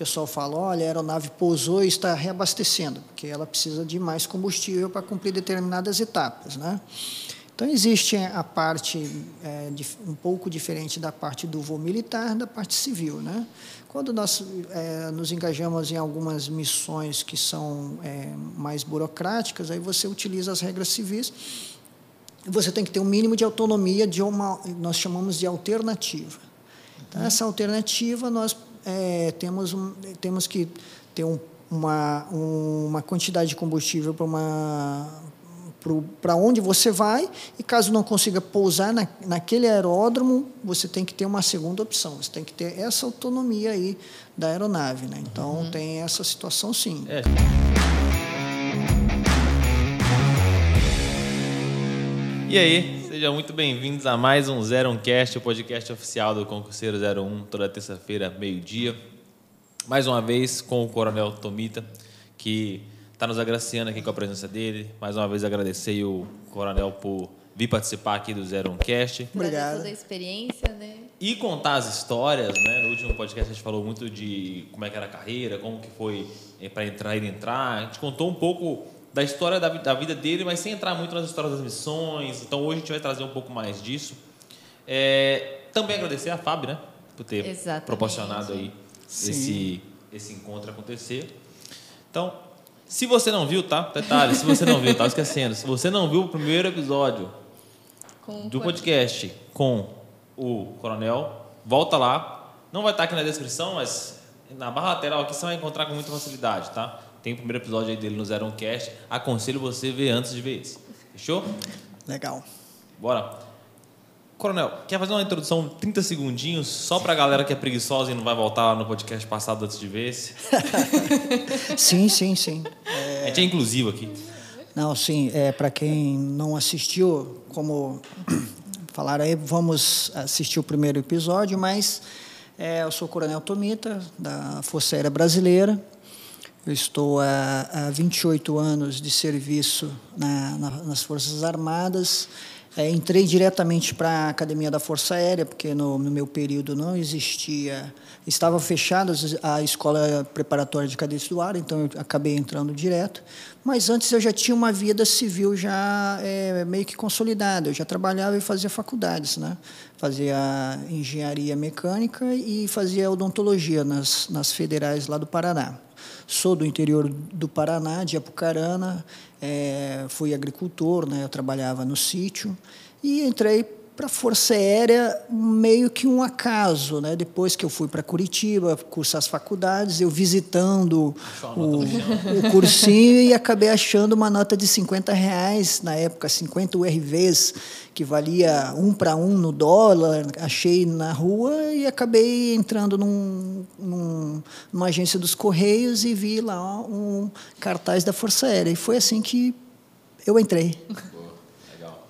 pessoal fala, olha, a aeronave pousou e está reabastecendo, porque ela precisa de mais combustível para cumprir determinadas etapas, né? Então existe a parte é, um pouco diferente da parte do voo militar, da parte civil, né? Quando nós é, nos engajamos em algumas missões que são é, mais burocráticas, aí você utiliza as regras civis. Você tem que ter um mínimo de autonomia de uma, nós chamamos de alternativa. Então, essa alternativa nós é, temos, um, temos que ter um, uma, uma quantidade de combustível para uma para onde você vai e caso não consiga pousar na, naquele aeródromo você tem que ter uma segunda opção você tem que ter essa autonomia aí da aeronave né então uhum. tem essa situação sim é. e aí sejam muito bem-vindos a mais um Zero Cast o podcast oficial do concurseiro 01 toda terça-feira meio dia mais uma vez com o Coronel Tomita que está nos agraciando aqui com a presença dele. Mais uma vez agradecer o Coronel por vir participar aqui do Zero Cast. Obrigado. toda a experiência, né? E contar as histórias, né? No último podcast a gente falou muito de como é que era a carreira, como que foi eh, para entrar e entrar. A gente contou um pouco da história da, da, vida dele, mas sem entrar muito nas histórias das missões. Então hoje a gente vai trazer um pouco mais disso. É, também agradecer a Fábio, né? Por ter Exatamente. proporcionado aí esse, esse encontro acontecer. Então, se você não viu, tá? Detalhe, se você não viu, tá esquecendo. Se você não viu o primeiro episódio com do podcast com o Coronel, volta lá. Não vai estar aqui na descrição, mas na barra lateral aqui você vai encontrar com muita facilidade, tá? Tem o primeiro episódio aí dele no Zero Cast. Aconselho você a ver antes de ver esse. Fechou? Legal. Bora. Coronel, quer fazer uma introdução 30 segundinhos só para a galera que é preguiçosa e não vai voltar no podcast passado antes de ver esse? sim, sim, sim. É... A gente é inclusivo aqui. Não, sim. É, para quem não assistiu, como falaram aí, vamos assistir o primeiro episódio, mas é, eu sou o Coronel Tomita, da Força Aérea Brasileira. Eu estou há, há 28 anos de serviço na, na, nas Forças Armadas é, entrei diretamente para a Academia da Força Aérea, porque no, no, meu período não existia, estava fechada a escola preparatória de cadetes do ar, então eu acabei entrando direto. Mas antes eu já tinha uma vida civil já é, meio que consolidada. Eu já trabalhava e fazia faculdades, né? Fazia engenharia mecânica e fazia odontologia nas, nas federais lá do Paraná. Sou do interior do Paraná, de Apucarana, é, fui agricultor, né? eu trabalhava no sítio e entrei para a Força Aérea meio que um acaso, né? Depois que eu fui para Curitiba cursar as faculdades, eu visitando o, o, cursinho e acabei achando uma nota de 50 reais na época, 50 URVs, que valia um para um no dólar. Achei na rua e acabei entrando num, num, numa agência dos Correios e vi lá um cartaz da Força Aérea. E foi assim que eu entrei. Boa, legal.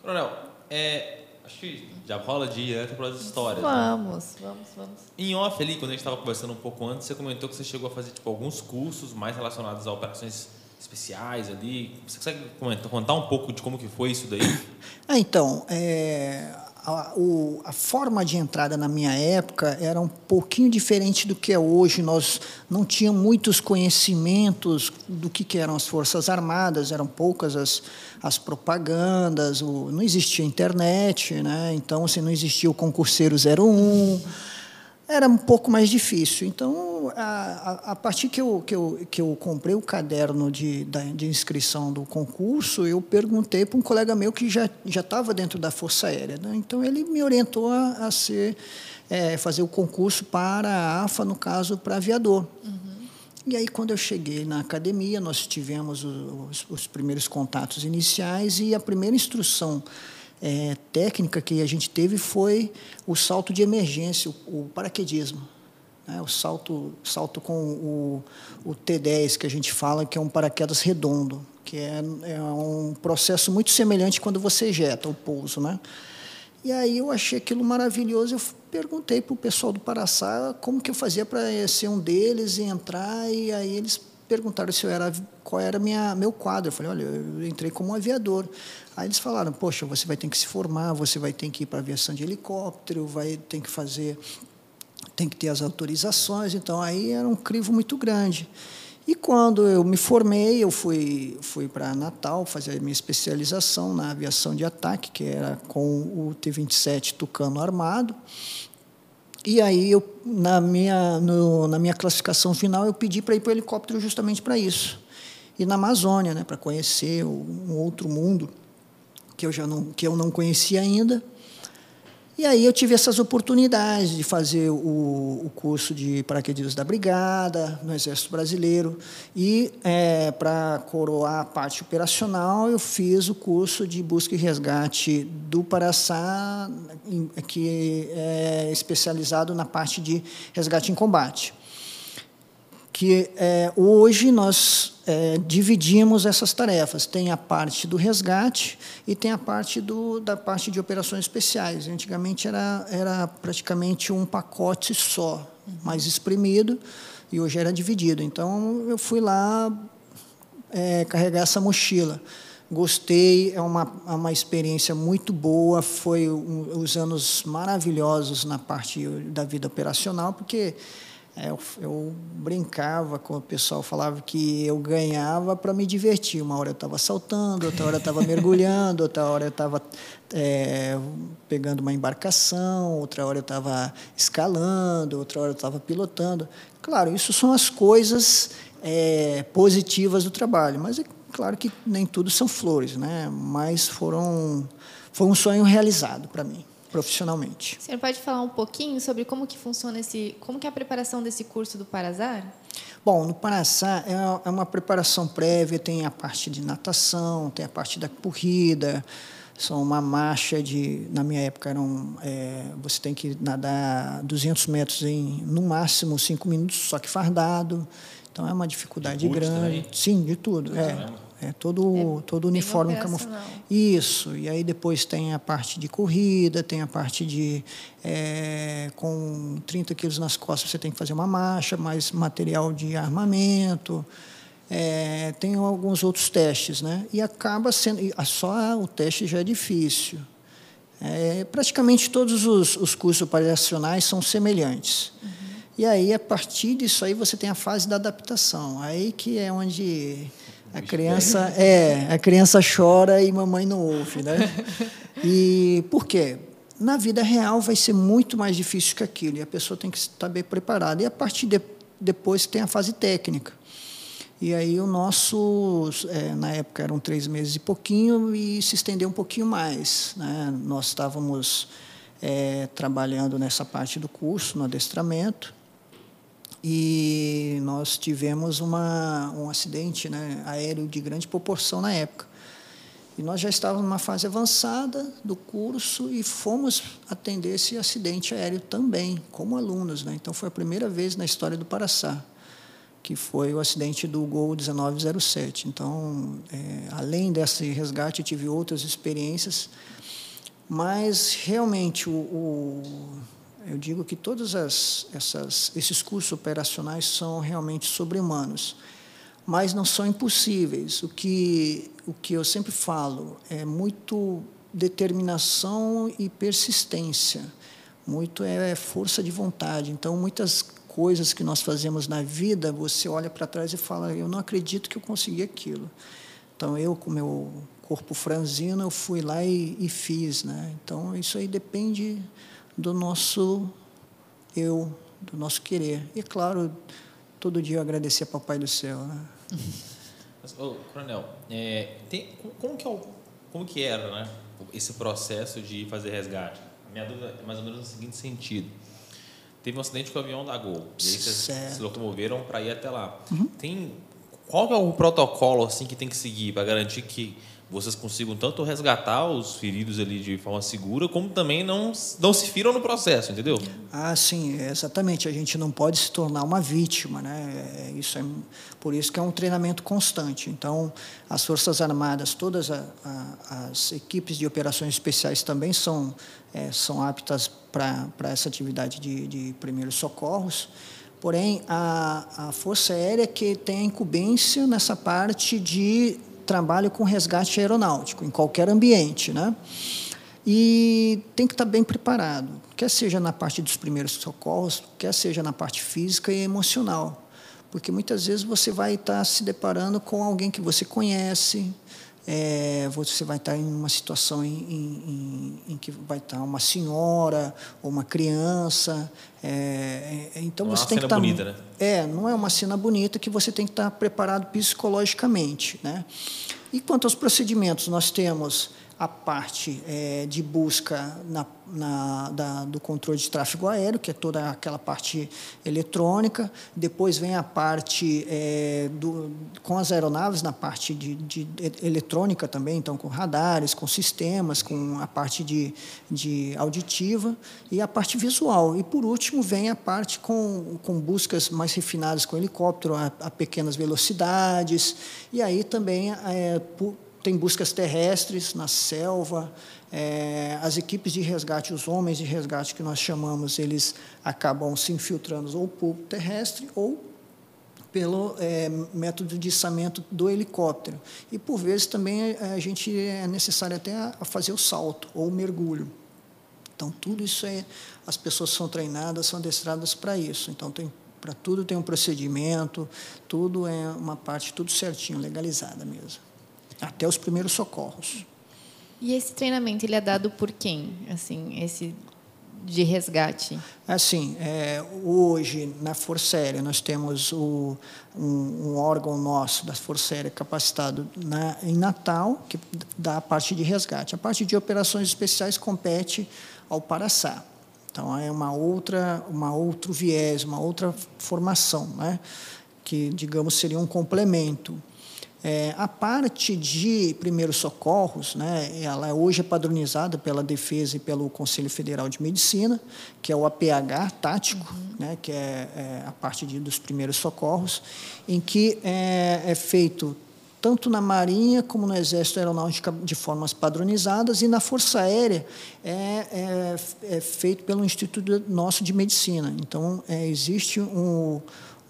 Coronel, é, Acho que já rola de ir direto para as histórias. Né? Vamos, né? vamos, vamos. Em off ali, quando a gente estava conversando um pouco antes, você comentou que você chegou a fazer tipo, alguns cursos mais relacionados a operações especiais ali. Você consegue comentar, contar um pouco de como que foi isso daí? Ah, então, é, a, o, a, forma de entrada na minha época era um pouquinho diferente do que é hoje. Nós não tínhamos muitos conhecimentos do que, que eram as Forças Armadas, eram poucas as, as propagandas, o, não existia internet, né? então assim, não existia o concurseiro 01 era um pouco mais difícil. Então, a, a, partir que eu, que, eu, que eu comprei o caderno de, de inscrição do concurso, eu perguntei para um colega meu que já já estava dentro da Força Aérea. Né? Então, ele me orientou a, a ser, é, fazer o concurso para a AFA, no caso, para aviador. Uhum. E aí, quando eu cheguei na academia, nós tivemos os, os primeiros contatos iniciais e a primeira instrução é, técnica que a gente teve foi o salto de emergência, o, o paraquedismo. Né? O salto, salto com o, o T10, que a gente fala que é um paraquedas redondo, que é, é um processo muito semelhante quando você ejeta o pouso. Né? E aí eu achei aquilo maravilhoso. Eu perguntei para o pessoal do Paraçá como que eu fazia para ser um deles e entrar. E aí eles perguntaram se eu era qual era minha meu quadro. Eu falei, olha, eu entrei como aviador. Aí eles falaram, poxa, você vai ter que se formar, você vai ter que ir para aviação de helicóptero, vai ter que fazer tem que ter as autorizações, então aí era um crivo muito grande. E quando eu me formei, eu fui, fui para Natal fazer a minha especialização na aviação de ataque, que era com o T-27 Tucano armado. E aí, eu, na, minha, no, na minha classificação final, eu pedi para ir para o helicóptero justamente para isso. E na Amazônia, né, para conhecer um outro mundo que eu, já não, que eu não conhecia ainda. E aí eu tive essas oportunidades de fazer o, o curso de paraquedistas da Brigada, no Exército Brasileiro. E, é, para coroar a parte operacional, eu fiz o curso de busca e resgate do Paraçá, que é especializado na parte de resgate em combate que é, hoje nós é, dividimos essas tarefas. Tem a parte do resgate e tem a parte do, da parte de operações especiais. Antigamente era, era praticamente um pacote só, mais espremido, e hoje era dividido. Então eu fui lá é, carregar essa mochila. Gostei, é uma, é uma experiência muito boa. Foi um, os anos maravilhosos na parte da vida operacional, porque eu, eu, brincava com o pessoal, falava que eu ganhava para me divertir. Uma hora eu estava saltando, outra hora eu estava mergulhando, outra hora eu estava é, pegando uma embarcação, outra hora eu estava escalando, outra hora eu estava pilotando. Claro, isso são as coisas é, positivas do trabalho, mas é claro que nem tudo são flores, né? Mas foram, foi um sonho realizado para mim profissionalmente. O senhor pode falar um pouquinho sobre como que funciona esse, como que é a preparação desse curso do Parazar? Bom, no Paraçá é, é uma preparação prévia, tem a parte de natação, tem a parte da corrida, são uma marcha de, na minha época eram, é, você tem que nadar 200 metros em no máximo 5 minutos, só que fardado. Então é uma dificuldade grande. Também? Sim, de tudo. É. É todo, é todo uniforme camuflado. Isso. E aí depois tem a parte de corrida, tem a parte de. É, com 30 quilos nas costas você tem que fazer uma marcha, mais material de armamento. É, tem alguns outros testes, né? E acaba sendo. Só o teste já é difícil. É, praticamente todos os, os cursos operacionais são semelhantes. Uhum. E aí, a partir disso aí, você tem a fase da adaptação. Aí que é onde a criança é, a criança chora e mamãe não ouve, né? E por quê? Na vida real vai ser muito mais difícil que aquilo e a pessoa tem que estar bem preparada. E a partir de depois tem a fase técnica. E aí o nosso, é, na época eram três meses e pouquinho e se estendeu um pouquinho mais. Né? Nós estávamos é, trabalhando nessa parte do curso, no adestramento, e nós tivemos uma, um acidente né, aéreo de grande proporção na época. E nós já estávamos numa fase avançada do curso e fomos atender esse acidente aéreo também, como alunos. Né? Então, foi a primeira vez na história do Paraçá, que foi o acidente do Gol 1907. Então, é, além desse resgate, tive outras experiências, mas realmente o, o eu digo que todos as, essas, esses cursos operacionais são realmente sobre-humanos, mas não são impossíveis. O que, o que eu sempre falo é muito determinação e persistência, muito é força de vontade. Então, muitas coisas que nós fazemos na vida, você olha para trás e fala: Eu não acredito que eu consegui aquilo. Então, eu, com meu corpo franzino, eu fui lá e, e fiz. Né? Então, isso aí depende do nosso eu, do nosso querer. E, claro, todo dia eu agradecer a Papai do Céu. Né? Oh, Coronel, é, tem, como, que é o, como que era né, esse processo de fazer resgate? A minha dúvida é mais ou menos no seguinte sentido. Teve um acidente com o avião da Gol. E aí vocês certo. se locomoveram para ir até lá. Uhum. Tem, qual é o protocolo assim que tem que seguir para garantir que vocês consigam tanto resgatar os feridos ali de forma segura, como também não, não se firam no processo, entendeu? Ah, sim, exatamente. A gente não pode se tornar uma vítima, né? É, isso é por isso que é um treinamento constante. Então, as forças armadas, todas a, a, as equipes de operações especiais também são é, são aptas para essa atividade de, de primeiros socorros. Porém, a, a Força Aérea que tem a incumbência nessa parte de trabalho com resgate aeronáutico, em qualquer ambiente. Né? E tem que estar bem preparado, quer seja na parte dos primeiros socorros, quer seja na parte física e emocional. Porque muitas vezes você vai estar se deparando com alguém que você conhece, é, você vai estar em uma situação em, em, em, que vai estar uma senhora ou uma criança. É, é então não você é tem que estar. Bonita, né? É, não é uma cena bonita que você tem que estar preparado psicologicamente. Né? E quanto aos procedimentos, nós temos a parte é, de busca na, na, da, do controle de tráfego aéreo, que é toda aquela parte eletrônica. Depois vem a parte é, do, com as aeronaves, na parte de, de, eletrônica também, então com radares, com sistemas, com a parte de, de auditiva e a parte visual. E, por último, vem a parte com, com buscas mais refinadas com helicóptero a, a pequenas velocidades. E aí também, é, por, tem buscas terrestres na selva. É, as equipes de resgate, os homens de resgate que nós chamamos, eles acabam se infiltrando ou por terrestre ou pelo é, método de içamento do helicóptero. E, por vezes, também a gente é necessário até a fazer o salto ou o mergulho. Então, tudo isso é, as pessoas são treinadas, são adestradas para isso. Então, tem para tudo tem um procedimento, tudo é uma parte, tudo certinho, legalizada mesmo até os primeiros socorros. E esse treinamento ele é dado por quem? Assim, esse de resgate? Assim, é, hoje na Força Aérea nós temos o, um, um, órgão nosso da Força Aérea capacitado na, em Natal que dá a parte de resgate. A parte de operações especiais compete ao Paraçá. Então é uma outra, uma outro viés, uma outra formação, né? que digamos seria um complemento. É, a parte de primeiros socorros, né, ela hoje é padronizada pela Defesa e pelo Conselho Federal de Medicina, que é o APH tático, uhum. né, que é, é, a parte de, dos primeiros socorros, em que é, é feito tanto na Marinha como no Exército Aeronáutico de formas padronizadas e na Força Aérea é, é, é feito pelo Instituto Nosso de Medicina. Então, é, existe um,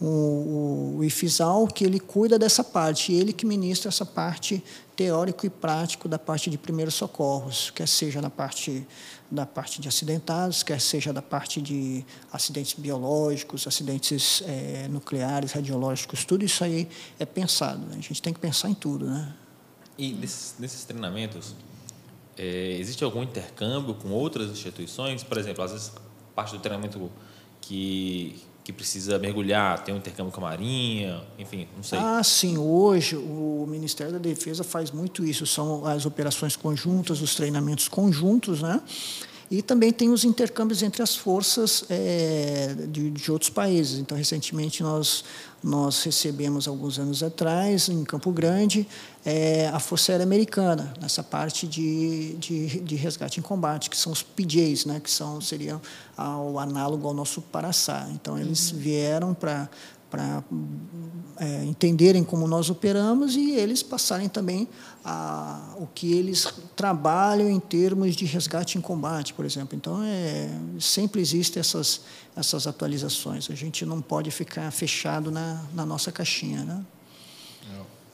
o, o IFISAL, que ele cuida dessa parte, ele que ministra essa parte teórico e prático da parte de primeiros socorros, quer seja na parte da parte de acidentados, quer seja da parte de acidentes biológicos, acidentes é, nucleares, radiológicos, tudo isso aí é pensado. Né? A gente tem que pensar em tudo, né? E nesses, nesses treinamentos, é, existe algum intercâmbio com outras instituições? Por exemplo, às vezes parte do treinamento que que precisa mergulhar, tem um intercâmbio com a Marinha, enfim, não sei. Ah, sim. Hoje o Ministério da Defesa faz muito isso. São as operações conjuntas, os treinamentos conjuntos, né? E também tem os intercâmbios entre as forças é, de, de, outros países. Então, recentemente, nós, nós recebemos, alguns anos atrás, em Campo Grande, é, a Força Aérea Americana, nessa parte de, de, de, resgate em combate, que são os PJs, né, que são, seriam o análogo ao nosso Paraçá. Então, eles uhum. vieram para para é, entenderem como nós operamos e eles passarem também a, o que eles trabalham em termos de resgate em combate, por exemplo. Então, é, sempre existem essas, essas atualizações. A gente não pode ficar fechado na, na nossa caixinha. Né?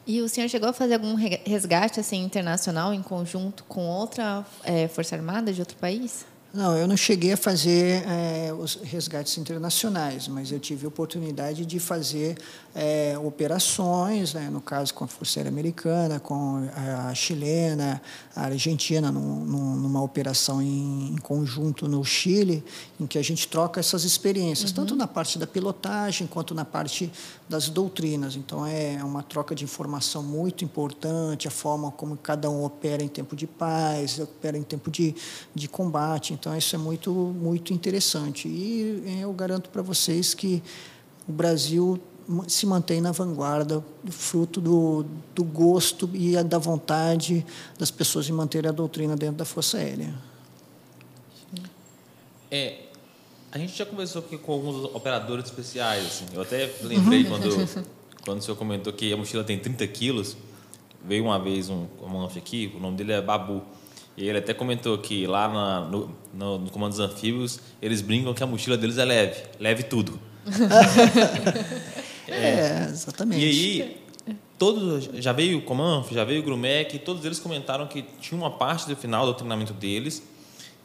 E o senhor chegou a fazer algum resgate assim internacional em conjunto com outra é, força armada de outro país? Não, eu não cheguei a fazer é, os resgates internacionais, mas eu tive a oportunidade de fazer é, operações, né, no caso com a Força Aérea Americana, com a chilena, a Argentina, num, numa operação em, em, conjunto no Chile, em que a gente troca essas experiências, uhum. tanto na parte da pilotagem quanto na parte das doutrinas. Então, é uma troca de informação muito importante, a forma como cada um opera em tempo de paz, opera em tempo de, de combate. Então, isso é muito, muito interessante. E é, eu garanto para vocês que o Brasil se mantém na vanguarda, fruto do, do gosto e da vontade das pessoas de manter a doutrina dentro da Força Aérea. É, a gente já conversou aqui com alguns operadores especiais. Assim. Eu até lembrei uhum. quando, quando o senhor comentou que a mochila tem 30 quilos. Veio uma vez um comandante aqui, o nome dele é Babu. E ele até comentou que lá na, no, no, no Comando dos Anfíbios, eles brincam que a mochila deles é leve, leve tudo. É, exatamente. E aí, todos, já veio o Comanf, já veio o Grumec, todos eles comentaram que tinha uma parte do final do treinamento deles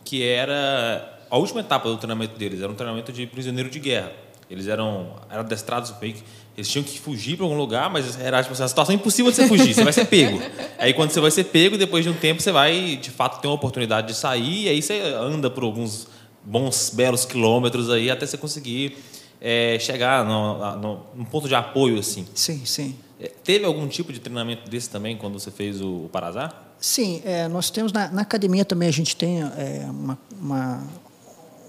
que era a última etapa do treinamento deles. Era um treinamento de prisioneiro de guerra. Eles eram, eram adestrados meio que eles tinham que fugir para algum lugar, mas era tipo, assim, uma situação impossível de você fugir, você vai ser pego. Aí quando você vai ser pego, depois de um tempo você vai, de fato, ter uma oportunidade de sair, e aí você anda por alguns bons, belos quilômetros aí até você conseguir é, chegar no, no, num ponto de apoio, assim. Sim, sim. É, teve algum tipo de treinamento desse também quando você fez o, o Parazá? Sim, é, nós temos na, na, academia também a gente tem é, uma, uma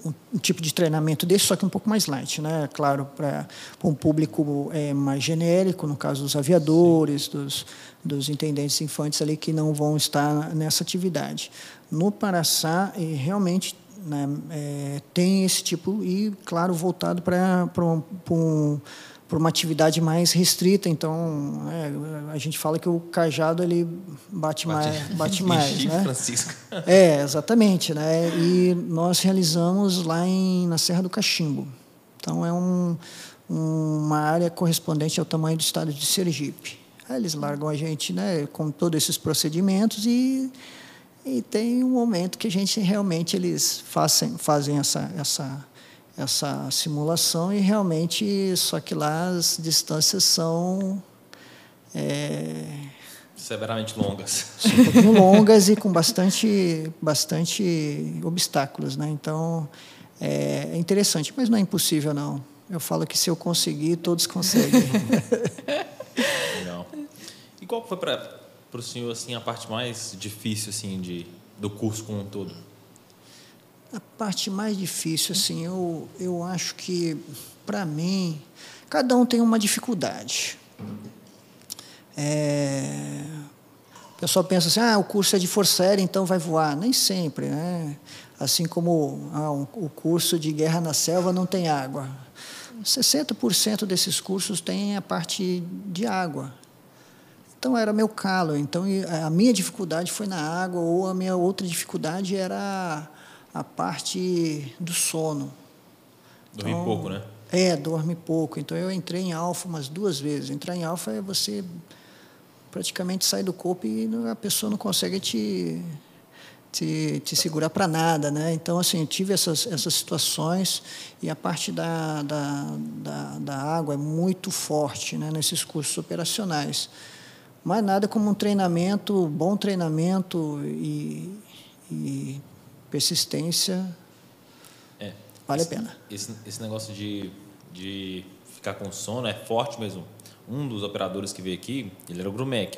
um, um, tipo de treinamento desse, só que um pouco mais light, né? Claro, para um público é, mais genérico, no caso dos aviadores, dos, dos intendentes infantes ali que não vão estar nessa atividade. No Paraçá, realmente né, é, tem esse tipo e, claro, voltado para um, um por uma atividade mais restrita. Então, é, a gente fala que o cajado ele bate, bate mais, bate mais, né? Francisco. É, exatamente, né? E nós realizamos lá em, na Serra do Cachimbo. Então é um, uma área correspondente ao tamanho do estado de Sergipe. Aí eles largam a gente, né, com todos esses procedimentos e e tem um momento que a gente realmente eles fazem fazem essa essa essa simulação e realmente só que lá as distâncias são é, severamente longas. são um pouquinho longas e com bastante bastante obstáculos né? Então é, é interessante mas não é impossível não. Eu falo que se eu conseguir todos conseguem. Legal. e qual foi para para o senhor assim a parte mais difícil assim de do curso como um todo a parte mais difícil, assim, eu, eu acho que, para mim, cada um tem uma dificuldade. É, o pessoal pensa assim, ah, o curso é de força aérea, então vai voar. Nem sempre, né? Assim como ah, um, o curso de guerra na selva não tem água. 60% desses cursos tem a parte de água. Então era meu calo. Então a minha dificuldade foi na água ou a minha outra dificuldade era a parte do sono. Dormir então, pouco, né? É, dorme pouco. Então eu entrei em alfa umas duas vezes. Entrar em alfa é você praticamente sai do corpo e a pessoa não consegue te te, te segurar para nada, né? Então assim tive essas essas situações e a parte da, da, da, da água é muito forte, né? Nesses cursos operacionais, mas nada como um treinamento, bom treinamento e, e persistência é, vale esse, a pena. Esse, esse negócio de, de ficar com sono é forte mesmo. Um dos operadores que veio aqui, ele era o Grumec.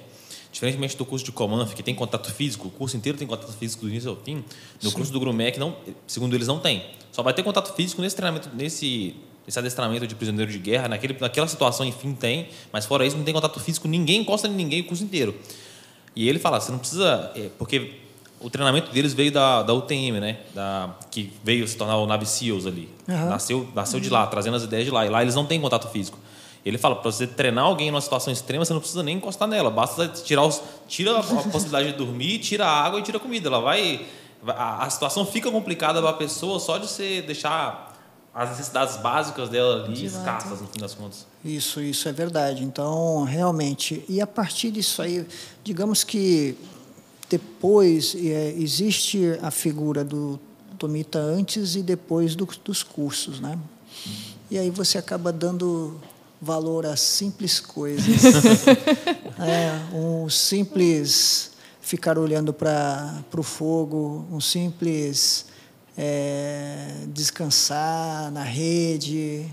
Diferentemente do curso de comando, que tem contato físico, o curso inteiro tem contato físico do início ao fim, no Sim. curso do Grumec, não, segundo eles, não tem. Só vai ter contato físico nesse treinamento, nesse, esse adestramento de prisioneiro de guerra, naquele, naquela situação, enfim, tem, mas fora isso, não tem contato físico, ninguém encosta em ninguém o curso inteiro. E ele fala, você não precisa. É, porque o treinamento deles veio da, da UTM, né? Da, que veio se tornar o Navy SEALs ali. Uhum. Nasceu, nasceu de lá, trazendo as ideias de lá. E lá eles não têm contato físico. Ele fala, para você treinar alguém numa situação extrema, você não precisa nem encostar nela. Basta tirar os, tira a possibilidade de dormir, tira a água e tira a comida. Ela vai, a, a situação fica complicada para a pessoa só de você deixar as necessidades básicas dela ali escassas no fim das contas. Isso, isso é verdade. Então, realmente, e a partir disso aí, digamos que depois, é, existe a figura do Tomita antes e depois do, dos cursos, né? E aí você acaba dando valor a simples coisas. é, um simples ficar olhando para o fogo, um simples é, descansar na rede,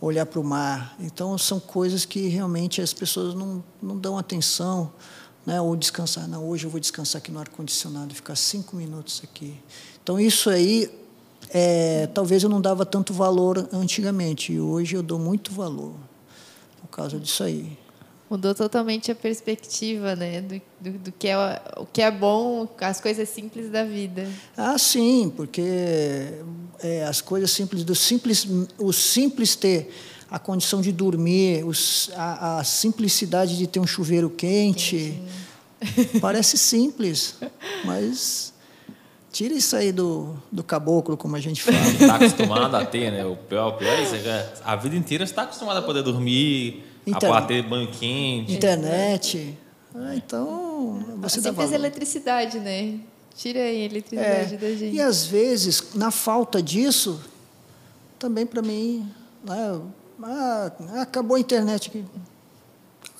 olhar para o mar. Então, são coisas que realmente as pessoas não, não dão atenção né? ou descansar. Não, hoje eu vou descansar aqui no ar-condicionado, ficar cinco minutos aqui. Então, isso aí, é, talvez eu não dava tanto valor antigamente, e hoje eu dou muito valor por causa disso aí. Mudou totalmente a perspectiva, né, do, do, do, que é o que é bom, as coisas simples da vida. Ah, sim, porque é, as coisas simples do simples, o simples ter a condição de dormir, os, a, a, simplicidade de ter um chuveiro quente. Parece simples, mas tira isso aí do, do caboclo, como a gente fala. Está acostumado a ter, né? O pior, o pior é isso. É a vida inteira está acostumado a poder dormir, Inter... a ter banho quente. Internet. Ah, então, você Simples eletricidade, né? Tira aí a eletricidade É, da gente. e às vezes, na falta disso, também para mim, né, ah, acabou a internet aqui.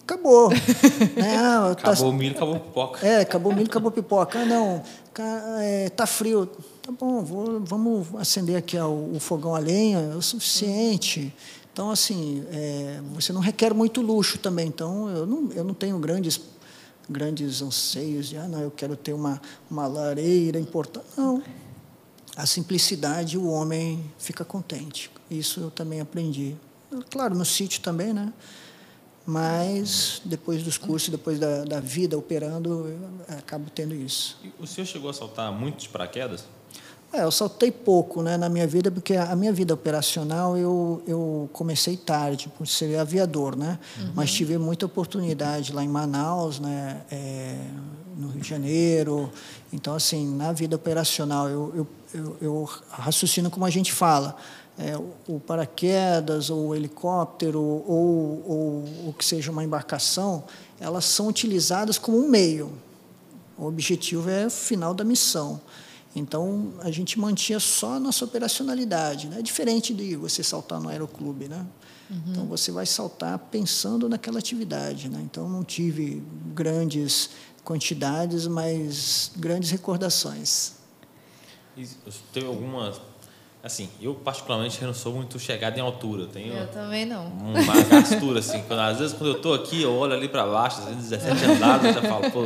Acabou. né, ah, tá- Acabou o milho, acabou a pipoca. é, acabou milho, acabou pipoca. Ah, não, é, tá frio. Tá bom, vou- vamos acender aqui ó, o, fogão a lenha, é o suficiente. Então, assim, é, você não requer muito luxo também. Então, eu não, eu não tenho grandes, grandes anseios de, ah, não, eu quero ter uma, uma lareira importante. Não. A simplicidade, o homem fica contente. Isso eu também aprendi. Claro, no sítio também, né? Mas depois dos cursos, depois da, da vida operando, eu acabo tendo isso. E o senhor chegou a saltar muito de paraquedas? É, eu saltei pouco né, na minha vida, porque a minha vida operacional eu, eu comecei tarde, por ser aviador, né? Mas tive muita oportunidade lá em Manaus, né, é, no Rio de Janeiro. Então, assim, na vida operacional, eu, eu, eu, eu raciocino como a gente fala. É, o- paraquedas, ou o helicóptero, ou, ou o que seja uma embarcação, elas são utilizadas como um meio. O objetivo é o final da missão. Então, a gente mantinha só a nossa operacionalidade, né? diferente de você saltar no aeroclube. Né? Então, você vai saltar pensando naquela atividade. Né? Então, não tive grandes quantidades, mas grandes recordações. E teve algumas. Assim, eu particularmente não sou muito chegado em altura. Eu tenho Eu também não. uma gastura, assim. Quando, às vezes, quando eu estou aqui, eu olho ali para baixo, às vezes 17 andares, eu já falo, pô.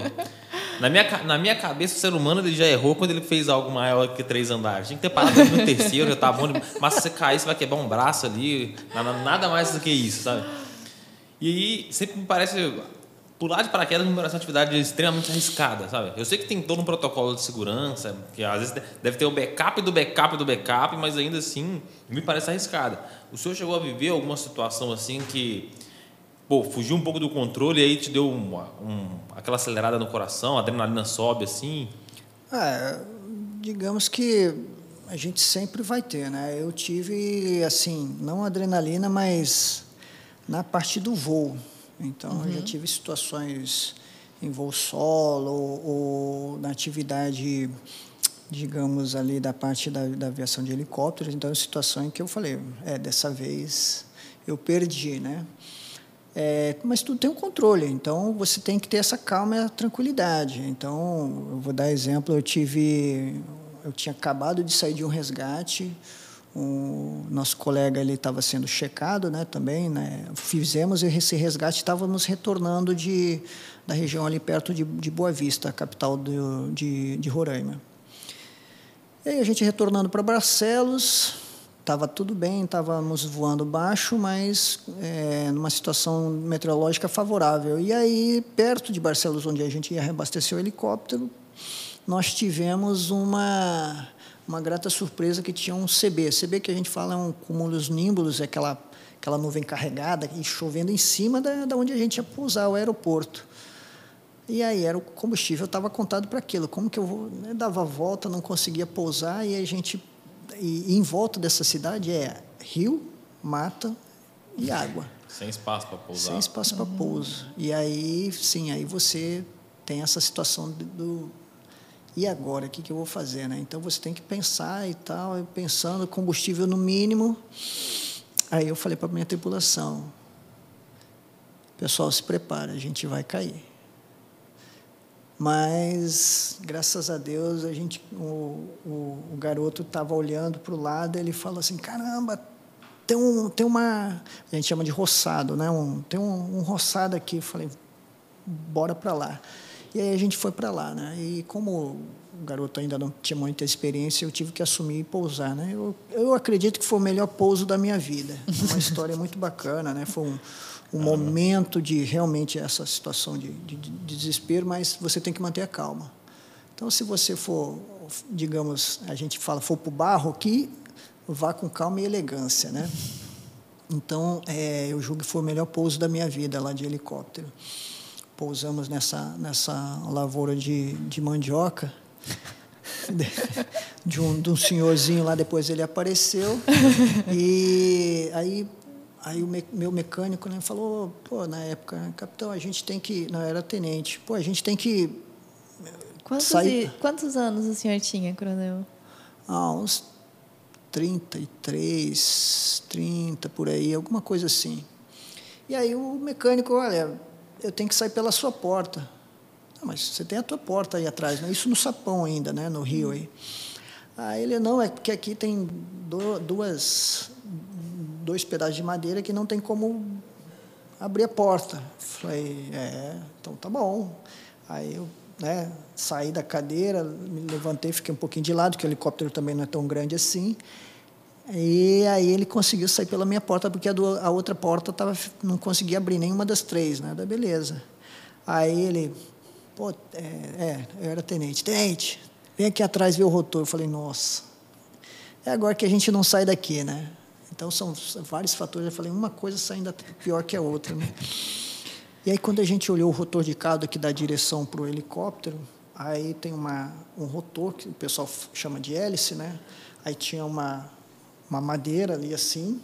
Na minha, na minha cabeça, o ser humano ele já errou quando ele fez algo maior que três andares. Tinha que ter parado no terceiro, já tá bom. Mas se você cair, você vai quebrar um braço ali. Nada mais do que isso, sabe? E aí, sempre me parece. Pular de paraquedas me parece uma atividade extremamente arriscada, sabe? Eu sei que tem todo um protocolo de segurança, que às vezes deve ter o backup do backup do backup, mas ainda assim me parece arriscada. O senhor chegou a viver alguma situação assim que, pô, fugiu um pouco do controle e aí te deu uma, um, aquela acelerada no coração, a adrenalina sobe assim? Ah, digamos que a gente sempre vai ter, né? Eu tive, assim, não adrenalina, mas na parte do voo. Então, eu já tive situações em voo solo ou, ou na atividade, digamos, ali da parte da, da aviação de helicópteros. Então, é situação em que eu falei, é, dessa vez eu perdi, né? É, mas tudo tem um controle, então você tem que ter essa calma e a tranquilidade. Então, eu vou dar exemplo, eu tive, eu tinha acabado de sair de um resgate, o nosso colega ele estava sendo checado, né, também, né, fizemos esse resgate, estávamos retornando de da região ali perto de, de Boa Vista, capital do, de, de Roraima. E aí a gente retornando para Barcelos, estava tudo bem, estávamos voando baixo, mas é, numa situação meteorológica favorável. E aí, perto de Barcelos, onde a gente ia reabastecer o helicóptero, nós tivemos uma, uma grata surpresa que tinha um CB. CB que a gente fala é um cumulus nimbus, é aquela, aquela nuvem carregada e chovendo em cima da, da onde a gente ia pousar, o aeroporto. E aí era o combustível, estava contado para aquilo. Como que eu vou? né, dava a volta, não conseguia pousar e a gente e, e em volta dessa cidade é rio, mata e água, Sem espaço para pousar. sem espaço para pouso. E aí, sim, aí você tem essa situação do e agora, o que, que eu vou fazer, né? Então você tem que pensar e tal, pensando combustível no mínimo. Aí eu falei para minha tripulação, pessoal, se prepara, a gente vai cair. Mas, graças a Deus, a gente, o, o, o garoto estava olhando para o lado ele falou assim, caramba, tem, um, tem uma... A gente chama de roçado, né? Um, tem um, um roçado aqui. Eu falei, bora para lá. E aí a gente foi para lá, né? E como o garoto ainda não tinha muita experiência, eu tive que assumir e pousar, né? Eu, eu acredito que foi o melhor pouso da minha vida. Uma história muito bacana, né? Foi um, um momento de realmente essa situação de, de, de desespero, mas você tem que manter a calma. Então, se você for, digamos, a gente fala, for para o barro aqui, vá com calma e elegância, né? Então, é, eu julgo que foi o melhor pouso da minha vida lá de helicóptero. Pousamos nessa, nessa lavoura de, de mandioca, de um, de um senhorzinho lá, depois ele apareceu, e aí Aí o me, meu mecânico né, falou, pô, na época, capitão, a gente tem que, não era tenente, pô, a gente tem que Quantos, saí... e- quantos anos o senhor tinha, coronel? Ah, uns 33, 30 por aí, alguma coisa assim. E aí o mecânico, olha, eu tenho que sair pela sua porta. Ah, mas você tem a tua porta aí atrás, né? Isso no Sapão ainda, né? No Rio aí. Aí ele, não, é porque aqui tem duas, dois pedaços de madeira que não tem como abrir a porta. Falei, é, então tá bom. Aí eu né, saí da cadeira, me levantei, fiquei um pouquinho de lado, que o helicóptero também não é tão grande assim. E aí ele conseguiu sair pela minha porta, porque a, do- a outra porta tava, não conseguia abrir nenhuma das três, né? Da beleza. Aí ele, pô, é, é, eu era tenente. Tenente, vem aqui atrás ver o rotor. Eu falei, nossa, é agora que a gente não sai daqui, né? Então são vários fatores. Eu falei, uma coisa saindo pior que a outra, né? E aí quando a gente olhou o rotor de caldo que dá direção para o helicóptero, aí tem uma, um rotor que o pessoal chama de hélice, né? Aí tinha uma, uma madeira ali assim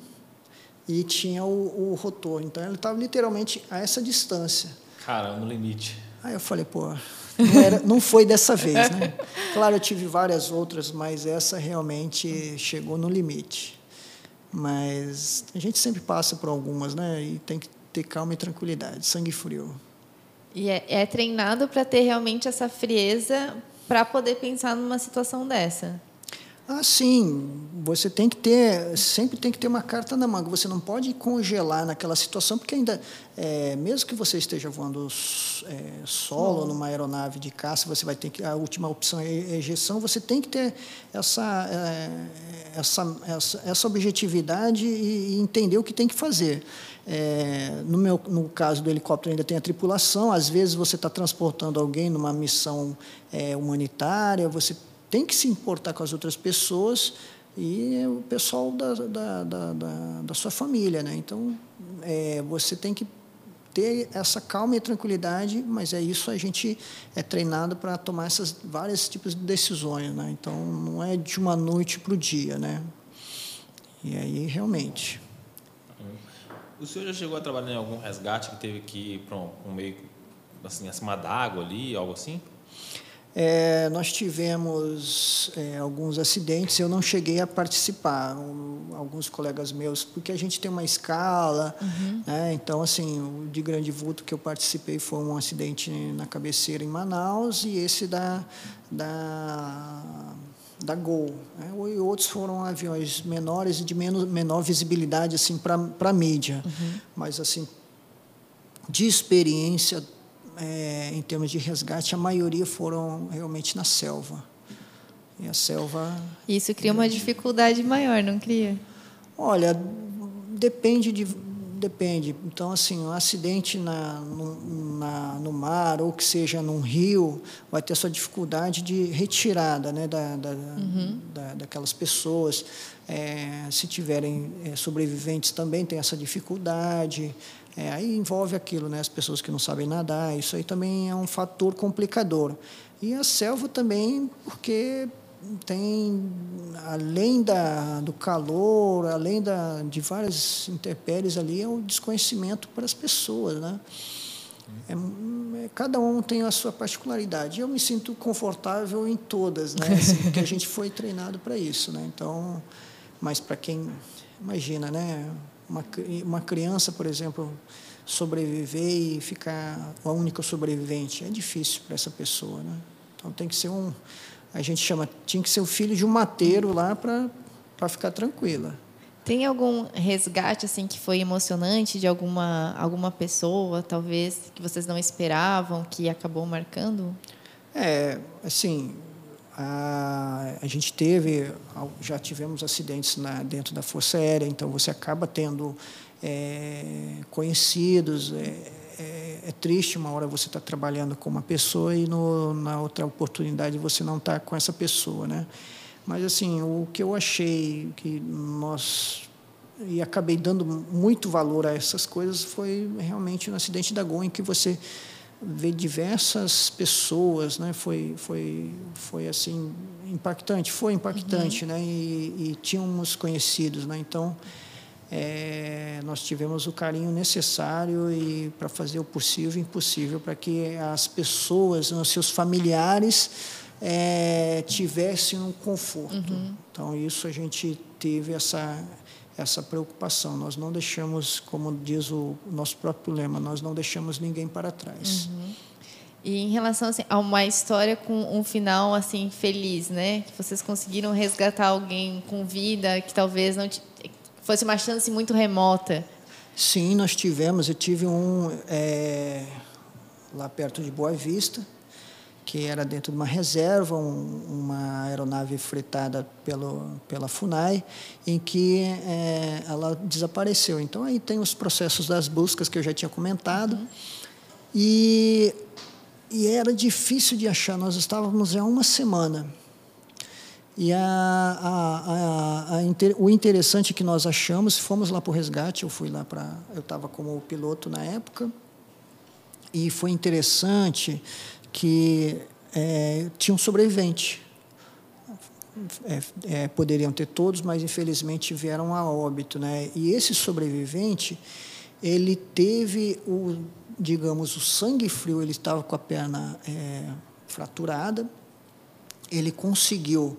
e tinha o, o rotor. Então ele estava literalmente a essa distância. Cara, no limite. Aí eu falei, pô, não, era- não foi dessa vez, né? Claro, eu tive várias outras, mas essa realmente chegou no limite. Mas a gente sempre passa por algumas, né? E tem que ter calma e tranquilidade, sangue frio. E é, é treinado para ter realmente essa frieza para poder pensar numa situação dessa. Ah, sim, você tem que ter, sempre tem que ter uma carta na manga. Você não pode congelar naquela situação, porque ainda, é, mesmo que você esteja voando é, solo numa aeronave de caça, você vai ter que, a última opção é ejeção, você tem que ter essa, é, essa, essa, essa objetividade e, e entender o que tem que fazer. É, no, meu, no caso do helicóptero ainda tem a tripulação, às vezes você está transportando alguém numa missão é, humanitária, você tem que se importar com as outras pessoas e o pessoal da, da, da, da, da sua família. Né? Então, é, você tem que ter essa calma e tranquilidade, mas é isso a gente é treinado para tomar essas vários tipos de decisões. Né? Então, não é de uma noite para o dia. Né? E aí, realmente... O senhor já chegou a trabalhar em algum resgate que teve que ir para um, meio assim, acima d'água ali, algo assim? É, nós tivemos é, alguns acidentes, eu não cheguei a participar, um, alguns colegas meus, porque a gente tem uma escala, né? então, assim, o de grande vulto que eu participei foi um acidente na cabeceira em Manaus e esse da, da, da Gol. Né? E outros foram aviões menores e de menos, menor visibilidade assim, para a mídia, mas, assim, de experiência, é, em termos de resgate, a maioria foram realmente na selva. E a selva. Isso cria uma dificuldade maior, não cria? Olha, depende de. Depende. Então, assim, um acidente na, no, na, no mar ou que seja num rio vai ter sua dificuldade de retirada né, da, da, da daquelas pessoas. É, se tiverem é, sobreviventes também tem essa dificuldade. É, aí envolve aquilo, né? As pessoas que não sabem nadar, isso aí também é um fator complicador. E a selva também, porque tem, além da, do calor, além da, de várias intempéries ali, é o desconhecimento para as pessoas, né? É, é, cada um tem a sua particularidade. Eu me sinto confortável em todas, né? Assim, porque a gente foi treinado para isso, né? Então, mas para quem imagina, né? Uma, uma criança, por exemplo, sobreviver e ficar a única sobrevivente é difícil para essa pessoa, né? Então tem que ser um, a gente chama, tinha que ser o filho de um mateiro lá para para ficar tranquila. Tem algum resgate assim que foi emocionante de alguma alguma pessoa, talvez que vocês não esperavam, que acabou marcando? É, assim, a, a gente teve, já tivemos acidentes na, dentro da Força Aérea, então você acaba tendo é, conhecidos. É, é, é, triste uma hora você estar tá trabalhando com uma pessoa e no, na outra oportunidade você não está com essa pessoa, né? Mas assim, o que eu achei que nós e acabei dando muito valor a essas coisas foi realmente no acidente da Gol, em que você ver diversas pessoas, né? Foi foi foi assim impactante, foi impactante, uhum. né? E, e tínhamos conhecidos, né? Então é, nós tivemos o carinho necessário e para fazer o possível e impossível para que as pessoas, os seus familiares, é, tivessem um conforto. Uhum. Então, isso a gente teve essa, essa preocupação. Nós não deixamos, como diz o nosso próprio lema, nós não deixamos ninguém para trás. Uhum. E em relação assim, a uma história com um final assim feliz, né? Que vocês conseguiram resgatar alguém com vida que talvez não fosse uma chance muito remota. Sim, nós tivemos. Eu tive um é, lá perto de Boa Vista, que era dentro de uma reserva, um, uma aeronave fretada pelo, pela FUNAI, em que é, ela desapareceu. Então, aí tem os processos das buscas que eu já tinha comentado. Uhum. E e era difícil de achar. Nós estávamos há uma semana. E a, a, a, o interessante que nós achamos, fomos lá para o resgate, eu fui lá para. Eu estava como piloto na época, e foi interessante que é, tinha um sobrevivente. É, é, poderiam ter todos, mas infelizmente vieram a óbito. Né? E esse sobrevivente, ele teve o digamos, o sangue frio, ele estava com a perna é, fraturada, ele conseguiu,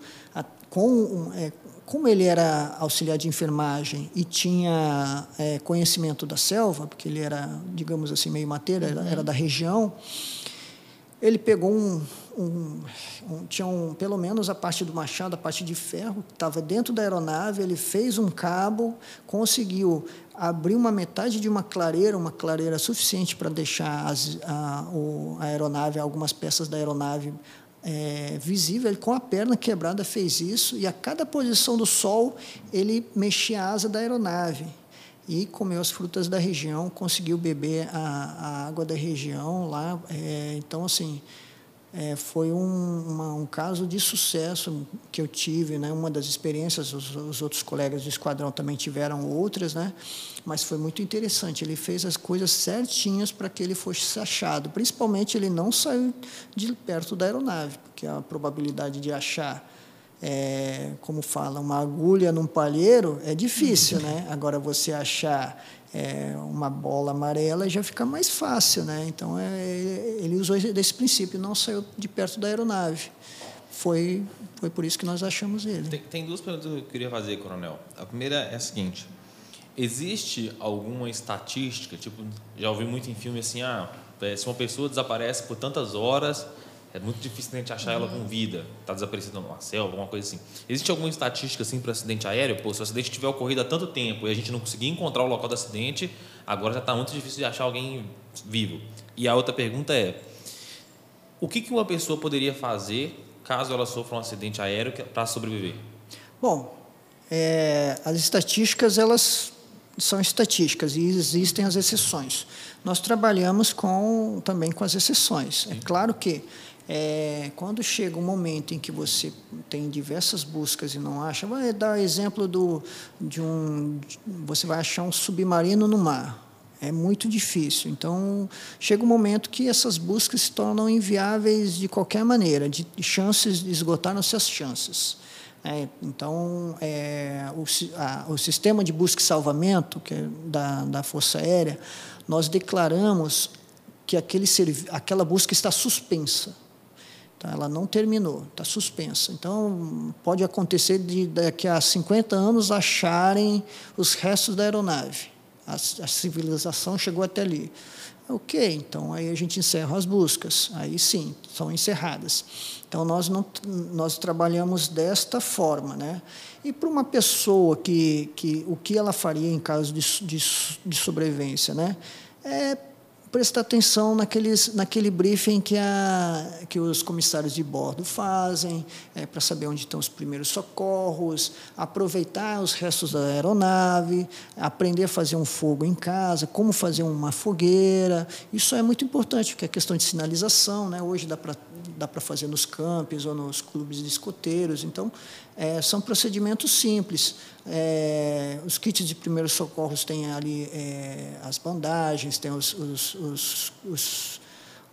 com, é, como ele era auxiliar de enfermagem e tinha é, conhecimento da selva, porque ele era, digamos assim, meio mateira, era, era da região, ele pegou um, um, um, tinha um, pelo menos a parte do machado, a parte de ferro, que estava dentro da aeronave, ele fez um cabo, conseguiu abrir uma metade de uma clareira, uma clareira suficiente para deixar as, a, o, a aeronave, algumas peças da aeronave é, visível. Ele, com a perna quebrada, fez isso, e a cada posição do sol, ele mexia a asa da aeronave e comeu as frutas da região, conseguiu beber a, a água da região lá. É, então, assim, é, foi um, uma, um caso de sucesso que eu tive, né? Uma das experiências, os, os, outros colegas do esquadrão também tiveram outras, né? Mas foi muito interessante. Ele fez as coisas certinhas para que ele fosse achado. Principalmente, ele não saiu de perto da aeronave, porque a probabilidade de achar é, como fala, uma agulha num palheiro é difícil, né? Agora você achar é, uma bola amarela já fica mais fácil, né? Então é, ele usou desse princípio, não saiu de perto da aeronave. Foi foi por isso que nós achamos ele. Tem, tem duas perguntas que eu queria fazer, coronel. A primeira é a seguinte: existe alguma estatística, tipo, já ouvi muito em filme assim, ah, é, se uma pessoa desaparece por tantas horas é muito difícil a gente achar ela com vida, está desaparecida numa selva, alguma coisa assim. Existe alguma estatística assim para acidente aéreo? Pô, se o acidente tiver ocorrido há tanto tempo e a gente não conseguir encontrar o local do acidente, agora já está muito difícil de achar alguém vivo. E a outra pergunta é: o que, que uma pessoa poderia fazer caso ela sofra um acidente aéreo para sobreviver? Bom, é, as estatísticas elas são estatísticas e existem as exceções. Nós trabalhamos com também com as exceções. É claro que é, quando chega um momento em que você tem diversas buscas e não acha, vai dar exemplo do, de um, você vai achar um submarino no mar. É muito difícil. Então, chega um momento que essas buscas se tornam inviáveis de qualquer maneira, de chances, esgotaram-se as chances. É, então, é, o, a, o sistema de busca e salvamento que é da, da Força Aérea, nós declaramos que aquele, aquela busca está suspensa Tá? Ela não terminou, está suspensa. Então, pode acontecer de daqui a 50 anos acharem os restos da aeronave. A, a civilização chegou até ali. Ok, então aí a gente encerra as buscas. Aí sim, são encerradas. Então, nós, não, nós trabalhamos desta forma. Né? E para uma pessoa que, que o que ela faria em caso de, de, de sobrevivência? Né? É prestar atenção naqueles, naquele briefing que, a, que os comissários de bordo fazem, é, para saber onde estão os primeiros socorros, aproveitar os restos da aeronave, aprender a fazer um fogo em casa, como fazer uma fogueira. Isso é muito importante, porque é questão de sinalização. Né? Hoje dá para dá para fazer nos campos ou nos clubes de escoteiros. Então, é, são procedimentos simples. É, os kits de primeiros socorros têm ali é, as bandagens, tem os, os, os, os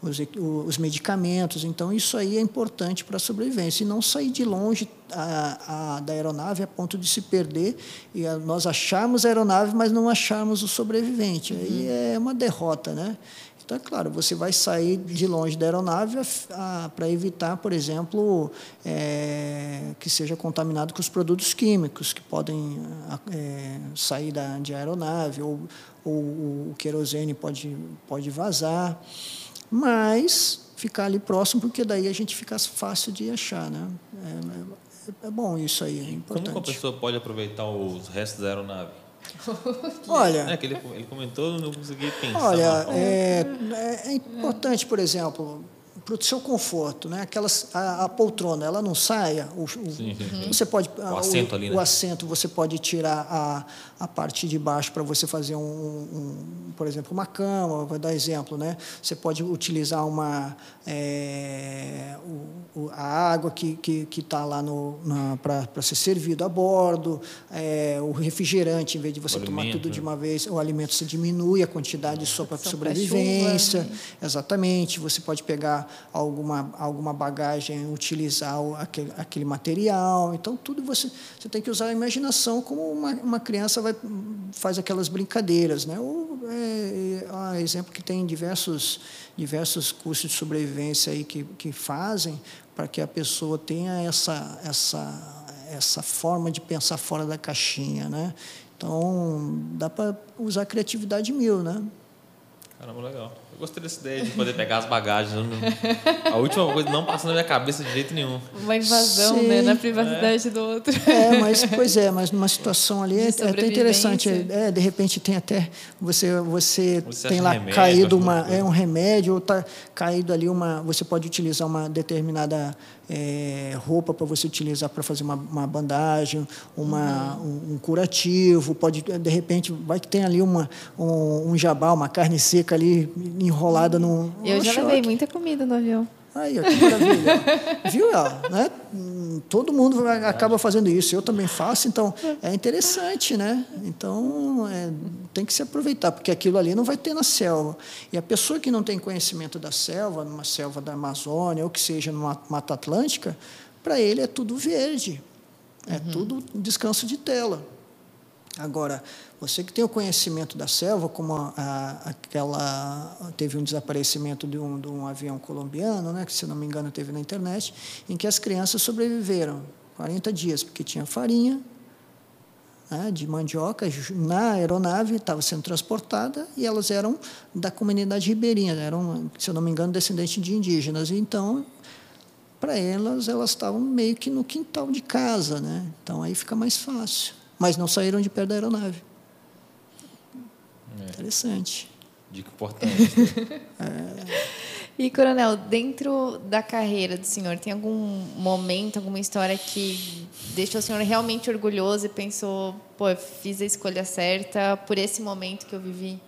os, os medicamentos. Então, isso aí é importante para a sobrevivência. E não sair de longe a, a, da aeronave a ponto de se perder e a, nós acharmos a aeronave, mas não acharmos o sobrevivente. Uhum. Aí é uma derrota, né? Então, é claro, você vai sair de longe da aeronave para evitar, por exemplo, é, que seja contaminado com os produtos químicos que podem é, sair da, de aeronave, ou, ou o querosene pode, pode vazar. Mas ficar ali próximo, porque daí a gente fica fácil de achar. Né? É, é, é bom isso aí, é importante. Como a pessoa pode aproveitar os restos da aeronave? Olha, é que ele, ele comentou, não consegui pensar. Olha, é, é, é importante, por exemplo, para o seu conforto, né? Aquelas, a, a, poltrona, ela não saia. O, sim, sim. Você pode o assento o, ali, né? O assento você pode tirar a, a parte de baixo para você fazer um, um, por exemplo, uma cama. Vou dar exemplo, né? Você pode utilizar uma é, o, a água que que está lá no para ser servido a bordo, é, o refrigerante em vez de você o tomar alimento, tudo de né? uma vez, o alimento você diminui a quantidade só para sobrevivência. Chuva, né? Exatamente. Você pode pegar alguma, alguma bagagem, utilizar aquele, aquele material. Então, tudo você, você tem que usar a imaginação como uma, uma criança vai, faz aquelas brincadeiras. Né? Ou, é, é, exemplo que tem diversos, diversos cursos de sobrevivência aí que, que fazem para que a pessoa tenha essa, essa, essa forma de pensar fora da caixinha. Né? Então, dá para usar a criatividade mil, né? Caramba, legal. Eu gostei dessa ideia de poder pegar as bagagens. A última coisa não passa na minha cabeça de jeito nenhum. Uma invasão, Sim. né? Na privacidade é. do outro. É, mas, pois é, mas numa situação ali é, é até interessante. É, de repente tem até. Você, você, você tem lá remédio, caído uma, é um remédio, ou está caído ali uma. Você pode utilizar uma determinada é, roupa para você utilizar para fazer uma, uma bandagem, uma, uhum. um, um, curativo, pode de repente vai que tem ali uma, um, um jabá, uma carne seca ali enrolada no. Eu já choque. levei muita comida no avião. Aí, que maravilha. Viu? Né? Todo mundo acaba fazendo isso. Eu também faço, então é interessante, né? Então é, tem que se aproveitar, porque aquilo ali não vai ter na selva. E a pessoa que não tem conhecimento da selva, numa selva da Amazônia, ou que seja numa Mata Atlântica, para ele é tudo verde. É uhum. tudo descanso de tela. Agora, você que tem o conhecimento da selva, como a, a, aquela teve um desaparecimento de um, de um avião colombiano, né, que se não me engano teve na internet, em que as crianças sobreviveram 40 dias porque tinha farinha né, de mandioca na aeronave estava sendo transportada e elas eram da comunidade ribeirinha, eram, se não me engano, descendentes de indígenas. Então, para elas, elas estavam meio que no quintal de casa, né? Então aí fica mais fácil mas não saíram de perto da aeronave. É. Interessante. Dica importante. é. E, Coronel, dentro da carreira do senhor, tem algum momento, alguma história que deixou o senhor realmente orgulhoso e pensou, pô, eu fiz a escolha certa por esse momento que eu vivi?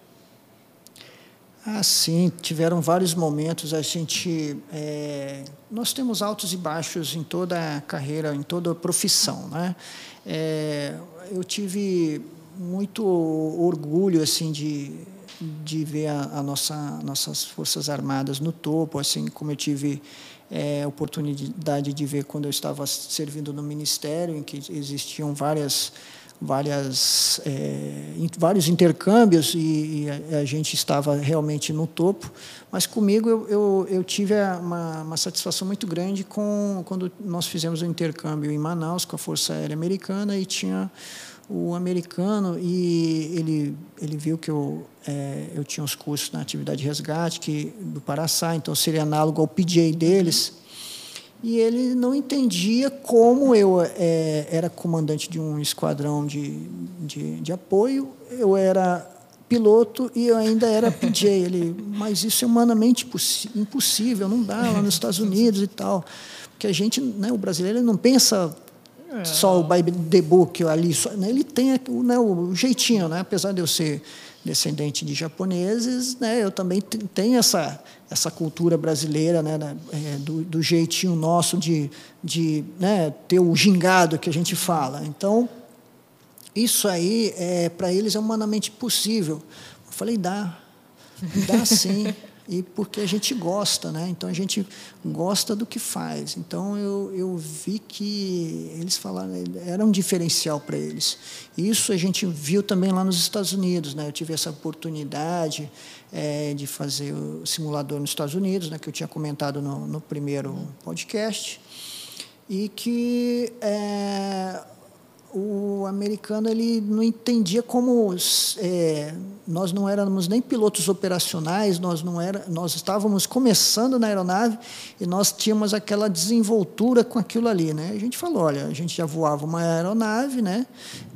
Ah, sim, tiveram vários momentos. A gente, é, nós temos altos e baixos em toda a carreira, em toda a profissão, né? É, eu tive muito orgulho assim de, de ver a, a nossa nossas forças armadas no topo, assim como eu tive é, oportunidade de ver quando eu estava servindo no ministério, em que existiam várias várias é, vários intercâmbios e, e a, a, gente estava realmente no topo. Mas comigo eu, eu, eu tive uma, uma, satisfação muito grande com quando nós fizemos o intercâmbio em Manaus com a Força Aérea Americana e tinha o americano e ele ele viu que eu é, eu tinha os cursos na atividade de resgate que do Paraçá então seria análogo ao PJ deles e ele não entendia como eu é, era comandante de um esquadrão de, de, de apoio eu era piloto e eu ainda era PJ ele mas isso é humanamente impossível não dá lá nos Estados Unidos e tal. Porque a gente né o brasileiro não pensa é. Só o by the book ali, só, né, ele tem né, o jeitinho, né? apesar de eu ser descendente de japoneses, né, eu também tenho essa essa cultura brasileira, né, é, do, do, jeitinho nosso de, de né, ter o gingado que a gente fala. Então, isso aí, é, para eles, é humanamente possível. Eu falei, dá, dá sim. e porque a gente gosta, né? Então a gente gosta do que faz. Então eu, eu vi que eles falaram era um diferencial para eles. Isso a gente viu também lá nos Estados Unidos, né? Eu tive essa oportunidade é, de fazer o simulador nos Estados Unidos, né? Que eu tinha comentado no, no primeiro podcast e que é, o americano ele não entendia como é, nós não éramos nem pilotos operacionais, nós não era, nós estávamos começando na aeronave e nós tínhamos aquela desenvoltura com aquilo ali, né? A gente falou, olha, a gente já voava uma aeronave, né?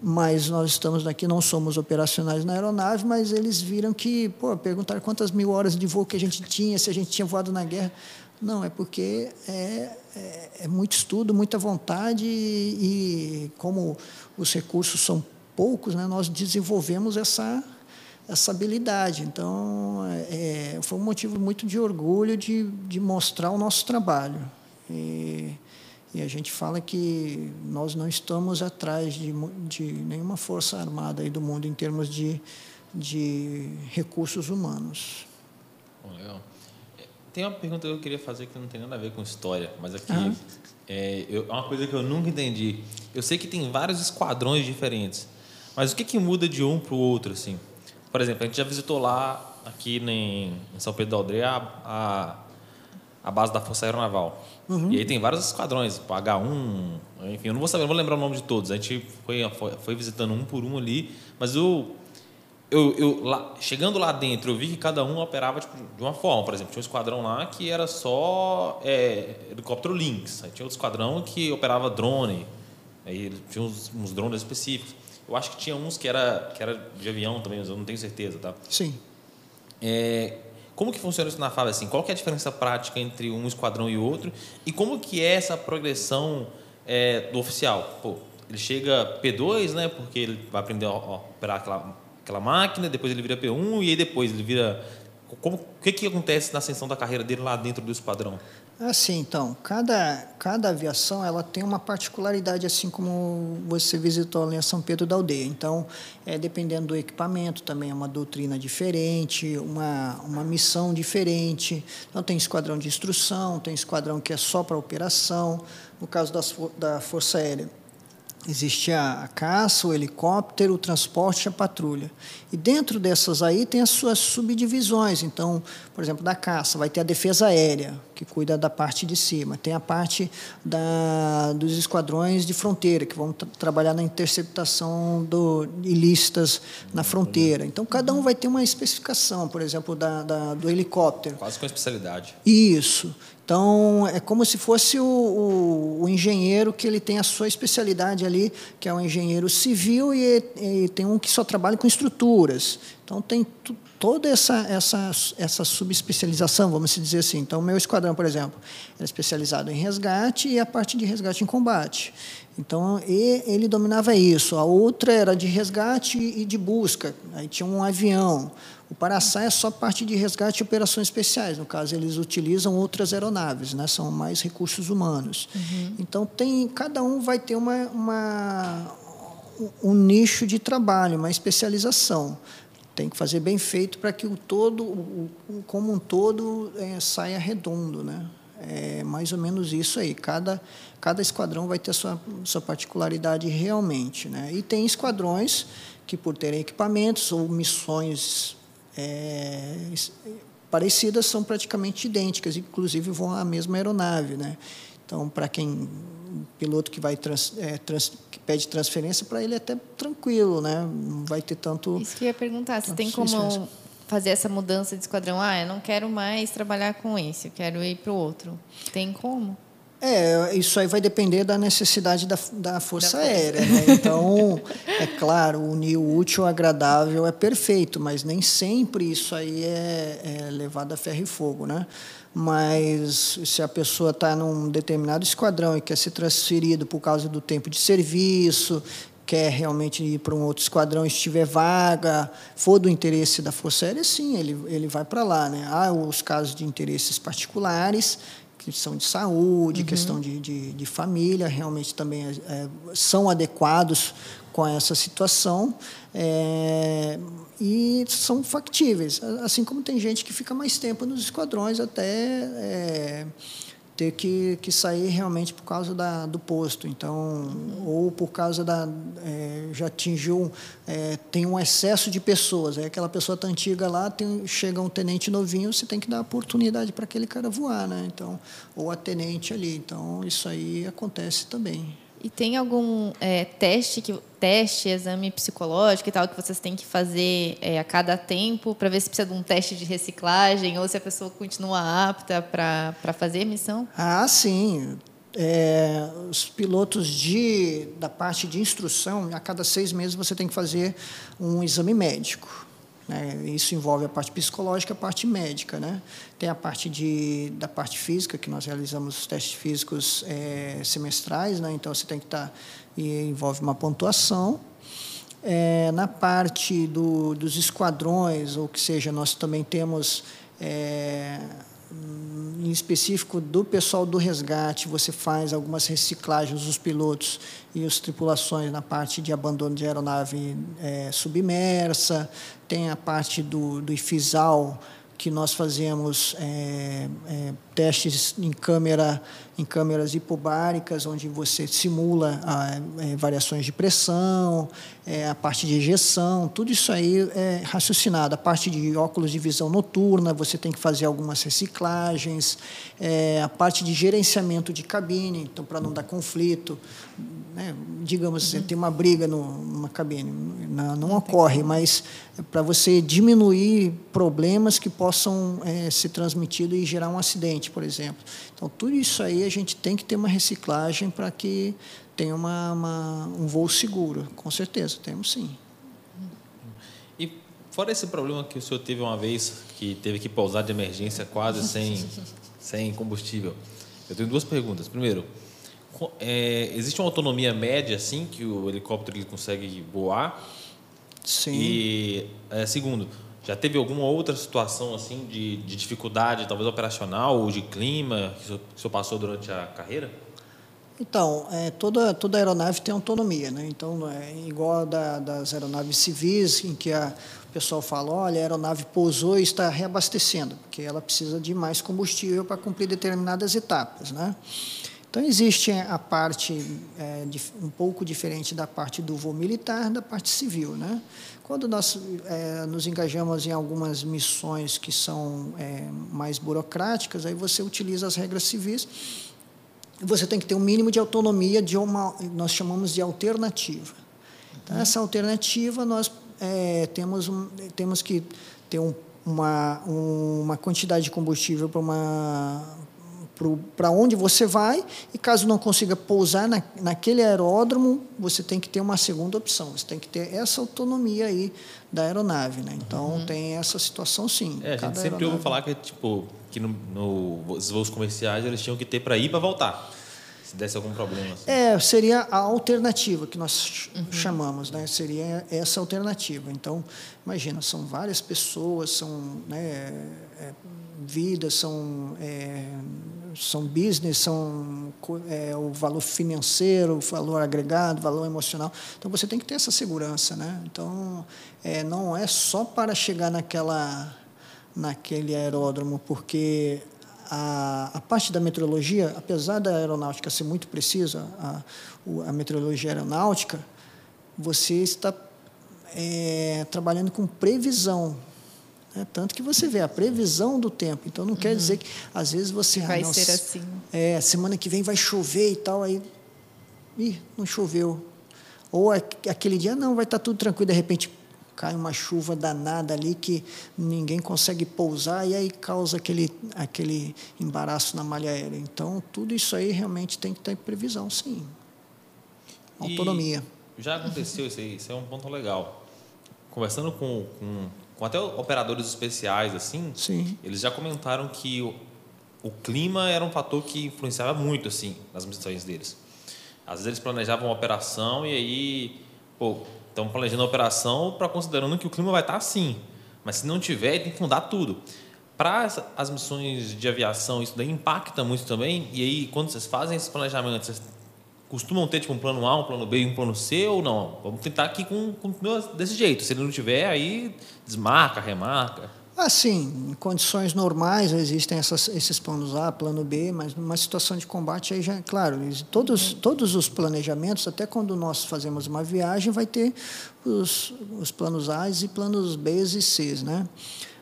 Mas nós estamos aqui, não somos operacionais na aeronave, mas eles viram que, pô, perguntaram quantas mil horas de voo que a gente tinha, se a gente tinha voado na guerra. Não, é porque é, é, é muito estudo, muita vontade e, e, como os recursos são poucos, né, nós desenvolvemos essa, essa habilidade. Então, é, foi um motivo muito de orgulho de, de mostrar o nosso trabalho. E, e a gente fala que nós não estamos atrás de, de nenhuma força armada aí do mundo em termos de, de recursos humanos. Legal. Tem uma pergunta que eu queria fazer que não tem nada a ver com história, mas aqui uhum. é, eu, é uma coisa que eu nunca entendi. Eu sei que tem vários esquadrões diferentes, mas o que, que muda de um para o outro, assim? Por exemplo, a gente já visitou lá, aqui em, em São Pedro da Aldeia, a, a, base da Força Aeronaval. Uhum. E aí tem vários esquadrões, tipo H1, enfim, eu não vou saber, não vou lembrar o nome de todos. A gente foi, foi, foi visitando um por um ali, mas o eu, eu lá, chegando lá dentro, eu vi que cada um operava tipo, de uma forma. Por exemplo, tinha um esquadrão lá que era só é, helicóptero Lynx. Aí tinha outro esquadrão que operava drone. Aí tinha uns, uns, drones específicos. Eu acho que tinha uns que era, que era de avião também, mas eu não tenho certeza, tá? Sim. É, como que funciona isso na FAB assim? Qual que é a diferença prática entre um esquadrão e outro? E como que é essa progressão é, do oficial? Pô, ele chega P2, né? Porque ele vai aprender a operar aquela aquela máquina, depois ele vira P1 e aí depois ele vira. Como, o que, que acontece na ascensão da carreira dele lá dentro do esquadrão? Assim, então, cada, cada aviação ela tem uma particularidade, assim como você visitou em São Pedro da Aldeia. Então, é, dependendo do equipamento, também é uma doutrina diferente, uma, uma missão diferente. Então, tem esquadrão de instrução, tem esquadrão que é só para operação. No caso das, da Força Aérea, Existe a caça, o helicóptero, o transporte e a patrulha. E dentro dessas aí tem as suas subdivisões. Então, por exemplo, da caça vai ter a defesa aérea, que cuida da parte de cima. Tem a parte da, dos esquadrões de fronteira, que vão tra trabalhar na interceptação do, ilícitas na fronteira. Então, cada um vai ter uma especificação, por exemplo, da, da do helicóptero. Quase com especialidade. Isso. Então, é como se fosse o, o, o, engenheiro que ele tem a sua especialidade ali, que é o engenheiro civil, e, e tem um que só trabalha com estruturas. Então, tem toda essa, essa, essa subespecialização, vamos dizer assim. Então, meu esquadrão, por exemplo, era especializado em resgate e a parte de resgate em combate. Então, ele dominava isso. A outra era de resgate e de busca. Aí tinha um avião. O Paraçá é só parte de resgate e operações especiais. No caso, eles utilizam outras aeronaves, né? são mais recursos humanos. Uhum. Então, tem, cada um vai ter uma, uma, um nicho de trabalho, uma especialização. Tem que fazer bem feito para que o todo, o, como um todo, é, saia redondo. Né? É mais ou menos isso aí. Cada, cada esquadrão vai ter a sua, sua particularidade realmente. Né? E tem esquadrões que, por terem equipamentos ou missões é, parecidas são praticamente idênticas, inclusive vão à mesma aeronave, né? Então, para quem piloto que vai trans, é, trans, que pede transferência, para ele é até tranquilo, né? Não vai ter tanto. Isso que eu ia perguntar, se tem como fazer essa mudança de esquadrão? Ah, eu não quero mais trabalhar com esse, eu quero ir para o outro. Tem como? É, isso aí vai depender da necessidade da, da Força da Aérea. Né? Então, é claro, unir o útil ao agradável é perfeito, mas nem sempre isso aí é, é levado a ferro e fogo. Né? Mas se a pessoa está num determinado esquadrão e quer ser transferido por causa do tempo de serviço, quer realmente ir para um outro esquadrão, estiver vaga, for do interesse da Força Aérea, sim, ele, ele vai para lá. Né? Há os casos de interesses particulares questão de saúde, uhum. questão de, de, de, família, realmente também é, são adequados com essa situação é, e são factíveis. Assim como tem gente que fica mais tempo nos esquadrões até é, ter que, que sair realmente por causa da, do posto. Então, ou por causa da. É, já atingiu. É, tem um excesso de pessoas. Aí aquela pessoa tá antiga lá, tem, chega um tenente novinho, você tem que dar oportunidade para aquele cara voar, né? Então, ou a tenente ali. Então, isso aí acontece também. E tem algum é, teste, que, teste, exame psicológico e tal que vocês têm que fazer é, a cada tempo para ver se precisa de um teste de reciclagem ou se a pessoa continua apta para fazer a missão? Ah, sim. É, os pilotos de, da parte de instrução, a cada seis meses você tem que fazer um exame médico. Né? Isso envolve a parte psicológica, a parte médica, né? Tem a parte de da parte física que nós realizamos os testes físicos é, semestrais, né? Então você tem que estar tá, e envolve uma pontuação. É, na parte do, dos esquadrões, ou que seja, nós também temos é, em específico do pessoal do resgate, você faz algumas reciclagens dos pilotos e as tripulações na parte de abandono de aeronave é, submersa, tem a parte do, do IFISAL, que nós fazemos é, é, testes em câmera em câmeras hipobáricas, onde você simula a, é, variações de pressão, é, a parte de ejeção, tudo isso aí é raciocinado. A parte de óculos de visão noturna, você tem que fazer algumas reciclagens, é, a parte de gerenciamento de cabine, então para não dar conflito, né, digamos assim, tem uma briga no, numa cabine, não, não ocorre, mas para você diminuir problemas que possam é, ser transmitidos e gerar um acidente, por exemplo. Então, tudo isso aí a gente tem que ter uma reciclagem para que tenha uma, uma, um voo seguro. Com certeza, temos sim. E fora esse problema que o senhor teve uma vez, que teve que pousar de emergência quase sem, sem combustível, eu tenho duas perguntas. Primeiro, é, existe uma autonomia média assim que o helicóptero ele consegue voar? Sim. E é, segundo, já teve alguma outra situação assim de, de dificuldade, talvez operacional ou de clima que o senhor passou durante a carreira? Então, é, toda, toda aeronave tem autonomia, né? Então, é igual da, das aeronaves civis, em que a, o pessoal fala, olha, a aeronave pousou e está reabastecendo, porque ela precisa de mais combustível para cumprir determinadas etapas, né? Então, existe a parte é, um pouco diferente da parte do voo militar, da parte civil. Né? Quando nós é, nos engajamos em algumas missões que são é, mais burocráticas, aí você utiliza as regras civis. Você tem que ter um mínimo de autonomia de uma, nós chamamos de alternativa. Então, essa alternativa nós é, temos, um, temos que ter um, uma, uma quantidade de combustível para uma para onde você vai, e caso não consiga pousar na, naquele aeródromo, você tem que ter uma segunda opção, você tem que ter essa autonomia aí da aeronave. Né? Então, uhum. tem essa situação sim. É, a gente sempre ouve falar que, tipo, que no, no, nos voos comerciais eles tinham que ter para ir para voltar se desse algum problema. Assim. É, seria a alternativa que nós uhum. chamamos, né? Seria essa alternativa. Então, imagina, são várias pessoas, são né, é, vidas, são é, são business, são é, o valor financeiro, o valor agregado, o valor emocional. Então você tem que ter essa segurança, né? Então é, não é só para chegar naquela naquele aeródromo, porque a, a parte da meteorologia, apesar da aeronáutica ser muito precisa, a, a meteorologia aeronáutica, você está é, trabalhando com previsão é, tanto que você vê a previsão do tempo. Então, não uhum. quer dizer que, às vezes, você... Ah, vai ah, ser assim. É, semana que vem vai chover e tal, aí... Ih, não choveu. Ou aquele dia, não, vai estar tudo tranquilo, de repente cai uma chuva danada ali que ninguém consegue pousar e aí causa aquele, aquele embaraço na malha aérea. Então, tudo isso aí realmente tem que ter previsão, sim. Autonomia. E já aconteceu isso aí, isso é um ponto legal. Conversando com, com com até operadores especiais assim, Sim. eles já comentaram que o, o clima era um fator que influenciava muito assim nas missões deles. Às vezes eles planejavam uma operação e aí, pô, estão planejando a operação para considerando que o clima vai estar assim, mas se não tiver, tem que mudar tudo. para as missões de aviação, isso daí impacta muito também? E aí, quando vocês fazem esses planejamentos, vocês costumam ter tipo um plano A, um plano B e um plano C ou não? Vamos tentar aqui com, com desse jeito. Se ele não tiver, aí desmarca, remarca. Assim, em condições normais existem essas, esses planos A, plano B, mas numa situação de combate aí já, claro, todos, todos os planejamentos, até quando nós fazemos uma viagem, vai ter os, os planos A e planos B e C, né?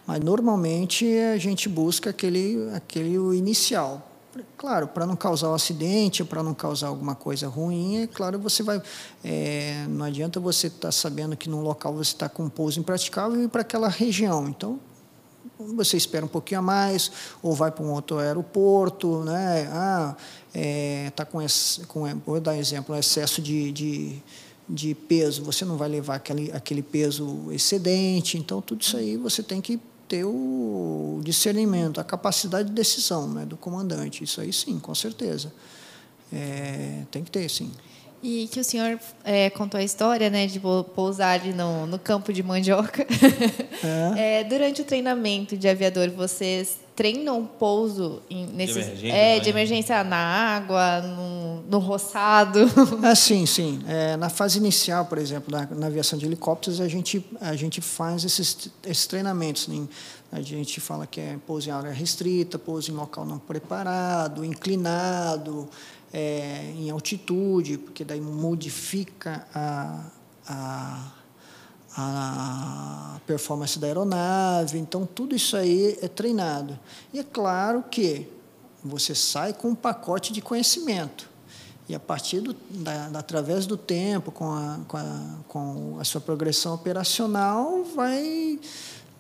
Mas normalmente a gente busca aquele, aquele inicial. Claro, para não causar um acidente, para não causar alguma coisa ruim, é claro, você vai. É, não adianta você estar tá sabendo que num local você está com um pouso impraticável e para aquela região. Então, você espera um pouquinho a mais, ou vai para um outro aeroporto, né? Ah, é, tá com, esse, com vou dar um exemplo, um excesso de, de, de, peso, você não vai levar aquele, aquele peso excedente, então tudo isso aí você tem que ter o discernimento, a capacidade de decisão né, do comandante, isso aí sim, com certeza. É, tem que ter, sim. E que o senhor é, contou a história né, de pousar no, no campo de mandioca. É. É, durante o treinamento de aviador, vocês treinam pouso em, nesses, de emergência, é, de emergência na água, no, no roçado? Ah, sim, sim. É, na fase inicial, por exemplo, na, na, aviação de helicópteros, a gente, a gente faz esses, esses treinamentos. Né? A gente fala que é pouso em área restrita, pouso em local não preparado, inclinado, é, em altitude, porque daí modifica a, a, a performance da aeronave. Então, tudo isso aí é treinado. E é claro que você sai com um pacote de conhecimento. E a partir do, da, da, através do tempo, com a, com, a, com a sua progressão operacional, vai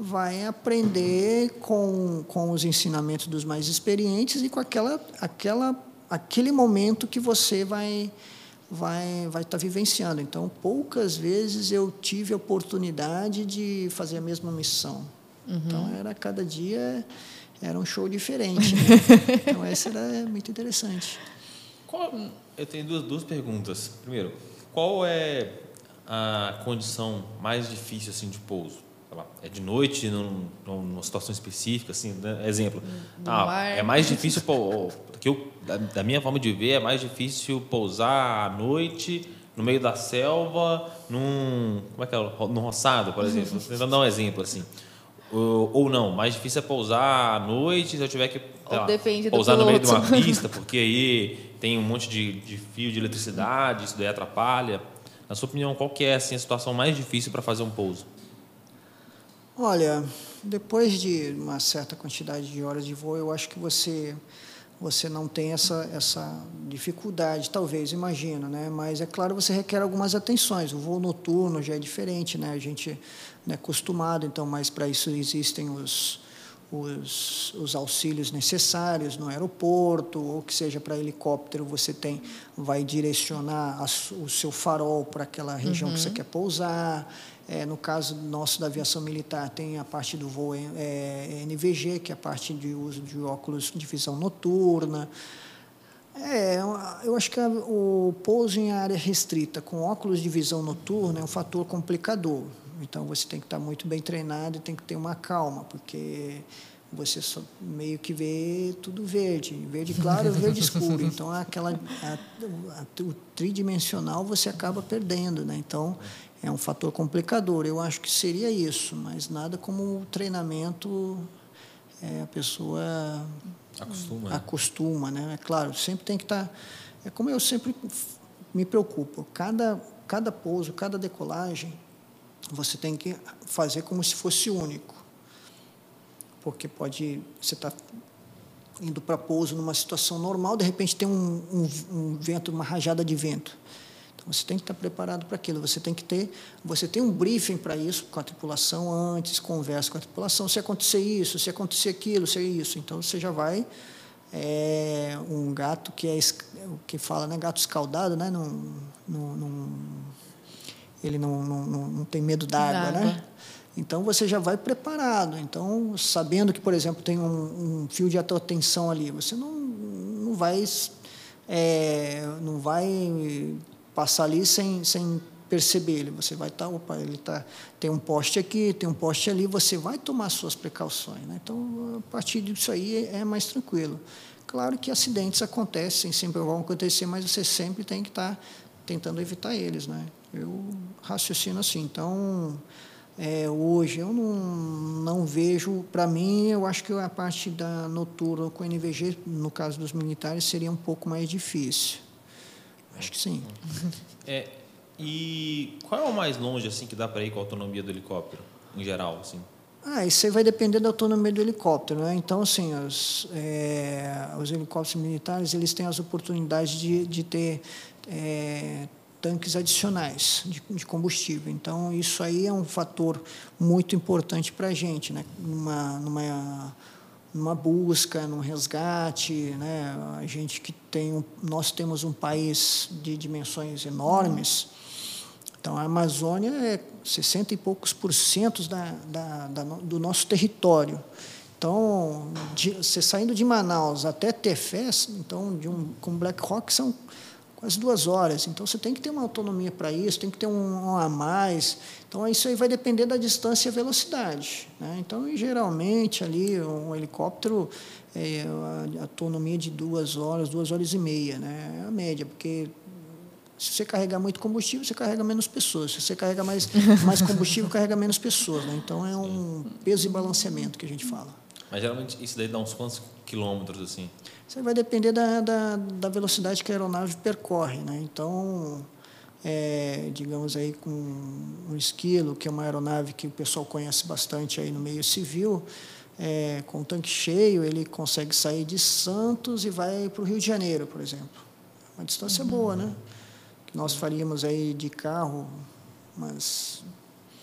vai aprender com, com os ensinamentos dos mais experientes e com aquela, aquela aquele momento que você vai vai vai estar tá vivenciando. Então, poucas vezes eu tive a oportunidade de fazer a mesma missão. Uhum. Então, era cada dia era um show diferente. Né? então, essa era muito interessante. Qual, eu tenho duas, duas perguntas. Primeiro, qual é a condição mais difícil assim de pouso? É de noite, num, numa situação específica, assim, né? exemplo. ah, é mais difícil, que eu, da, da, minha forma de ver, é mais difícil pousar à noite no meio da selva, num, como é que é, num roçado, por exemplo. Tentando dar um exemplo assim. Ou, ou, não, mais difícil é pousar à noite se eu tiver que lá, pousar no meio de uma pista, porque aí tem um monte de, de fio de eletricidade, isso daí atrapalha. Na sua opinião, qual que é assim, a situação mais difícil para fazer um pouso? Olha, depois de uma certa quantidade de horas de voo, eu acho que você você não tem essa essa dificuldade, talvez, imagina, né? Mas é claro, você requer algumas atenções. O voo noturno já é diferente, né? A gente é acostumado, então, mas para isso existem os os, os auxílios necessários no aeroporto, ou que seja para helicóptero, você tem vai direcionar a, o seu farol para aquela região uhum. que você uhum. quer pousar. É, no caso nosso da aviação militar, tem a parte do voo é, NVG, que é a parte de uso de óculos de visão noturna. É, eu acho que o pouso em área restrita com óculos de visão noturna é um fator complicador. Então você tem que estar muito bem treinado e tem que ter uma calma, porque você só meio que vê tudo verde, verde claro, verde escuro. Então aquela a, a, o tridimensional você acaba perdendo, né? Então é um fator complicador. Eu acho que seria isso, mas nada como o treinamento é, a pessoa acostuma, acostuma, né? É claro, sempre tem que estar. Tá, é como eu sempre me preocupo. Cada cada pouso, cada decolagem, você tem que fazer como se fosse único, porque pode você está indo para pouso numa situação normal, de repente tem um, um, um vento, uma rajada de vento você tem que estar preparado para aquilo. Você tem que ter, você tem um briefing para isso com a tripulação antes, conversa com a tripulação. Se acontecer isso, se acontecer aquilo, se é isso, então você já vai é, um gato que é o que fala, né, gato escaldado, né, não, não, não ele não, não, não, tem medo d'água, né? Então você já vai preparado. Então sabendo que, por exemplo, tem um, um fio de alta tensão ali, você não, não vai é, não vai passar ali sem, sem perceber ele. Você vai estar, tá, opa, ele tá, tem um poste aqui, tem um poste ali, você vai tomar suas precauções. Né? Então, a partir disso aí é mais tranquilo. Claro que acidentes acontecem, sempre vão acontecer, mas você sempre tem que estar tá tentando evitar eles. Né? Eu raciocino assim. Então, é, hoje eu não, não vejo, para mim, eu acho que a parte da noturna com NVG, no caso dos militares, seria um pouco mais difícil. Acho que sim. É, e qual é o mais longe assim que dá para ir com a autonomia do helicóptero, em geral, assim? Ah, isso aí vai depender da autonomia do helicóptero, né? Então, assim, os, é, os helicópteros militares eles têm as oportunidades de, de ter é, tanques adicionais de, de, combustível. Então, isso aí é um fator muito importante para a gente, né? Numa, numa numa busca, num resgate, né? A gente que tem nós temos um país de dimensões enormes, então a Amazônia é 60 e poucos por cento da, da, da, do nosso território. Então, de, você saindo de Manaus até Tefés, então de um com Black Rock são quase duas horas. Então você tem que ter uma autonomia para isso, tem que ter um, um, a mais. Então isso aí vai depender da distância e velocidade. Né? Então, geralmente ali um helicóptero é a autonomia de duas horas, duas horas e meia, né? É a média, porque se você carregar muito combustível, você carrega menos pessoas. Se você carrega mais, mais combustível, carrega menos pessoas. Né? Então é um peso e balanceamento que a gente fala. Mas geralmente isso daí dá uns quantos quilômetros assim? Isso vai depender da, da, da velocidade que a aeronave percorre. Né? Então, é, digamos aí com um esquilo, que é uma aeronave que o pessoal conhece bastante aí no meio civil, é, com o tanque cheio, ele consegue sair de Santos e vai para o Rio de Janeiro, por exemplo. Uma distância uhum. boa, né? Que nós faríamos aí de carro, mas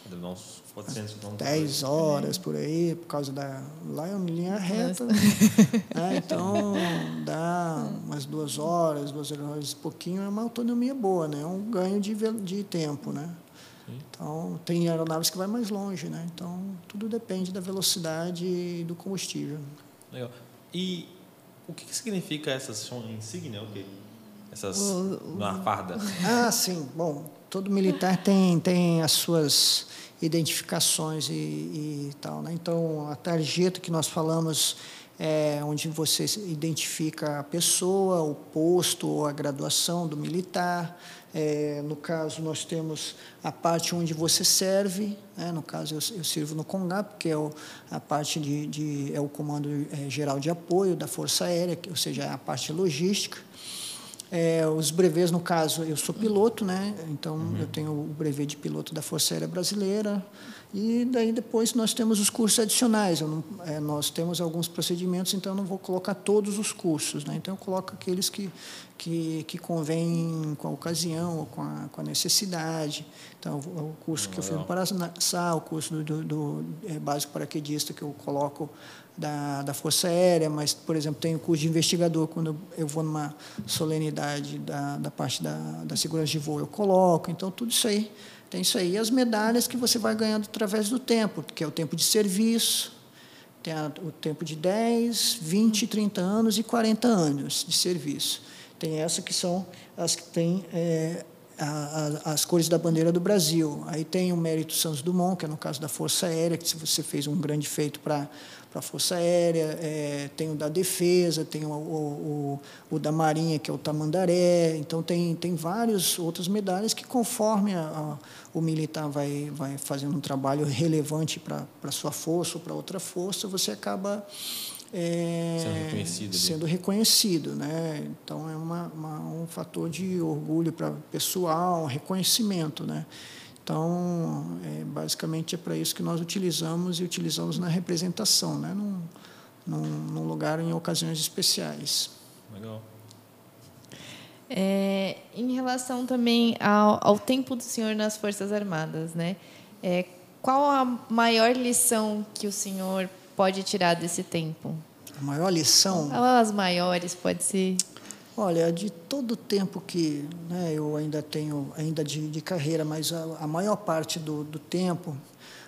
Deve dar uns 400 quilômetros. 10 horas por aí, por causa da. Lá é uma linha reta. Né? É, então, dá umas duas horas, duas horas e pouquinho, é uma autonomia boa, né? É um ganho de, de tempo, né? Então, tem aeronaves que vai mais longe, né? Então, tudo depende da velocidade e do combustível. Legal. E o que, que significa essas insígnias? O quê? Essas. O, o... Na farda? Ah, sim. Bom, todo militar tem, tem as suas identificações e, e tal. Né? Então, a tarjeta que nós falamos é onde você identifica a pessoa, o posto ou a graduação do militar. É, no caso, nós temos a parte onde você serve. Né? No caso, eu, eu sirvo no CONGAP, que é o, a parte de, de é o Comando é, Geral de Apoio da Força Aérea, ou seja, é a parte logística. É, os brevês, no caso, eu sou piloto, né? então uhum. eu tenho o brevet de piloto da Força Aérea Brasileira, e daí depois nós temos os cursos adicionais. Não, é, nós temos alguns procedimentos, então eu não vou colocar todos os cursos. Né? Então eu coloco aqueles que, que, que convêm com a ocasião ou com a, com a necessidade. Então o curso que eu fiz no Paraná, o curso do, do, do é, básico paraquedista que eu coloco da, da Força Aérea, mas, por exemplo, tem o curso de investigador, quando eu vou numa solenidade da, da parte da, da segurança de voo, eu coloco. Então, tudo isso aí, tem isso aí. E as medalhas que você vai ganhando através do tempo, que é o tempo de serviço, tem o tempo de 10, 20, 30 anos e 40 anos de serviço. Tem essa que são as que têm é, as cores da bandeira do Brasil. Aí tem o mérito Santos Dumont, que é no caso da Força Aérea, que se você fez um grande feito para para a Força Aérea, é, tem o da Defesa, tem o, o, o, da Marinha, que é o Tamandaré. Então, tem, tem várias outras medalhas que, conforme a, a, o militar vai, vai fazendo um trabalho relevante para a sua força ou para outra força, você acaba é, sendo reconhecido. Sendo reconhecido né? Então, é uma, uma um fator de orgulho para o pessoal, reconhecimento. Né? Então, é, basicamente é para isso que nós utilizamos e utilizamos na representação, né? num, num, num lugar em ocasiões especiais. Legal. É, em relação também ao, ao, tempo do senhor nas Forças Armadas, né? É, qual a maior lição que o senhor pode tirar desse tempo? A maior lição? Qual as maiores, pode ser? Olha, de todo o tempo que né, eu ainda tenho ainda de, de carreira, mas a, a maior parte do, do, tempo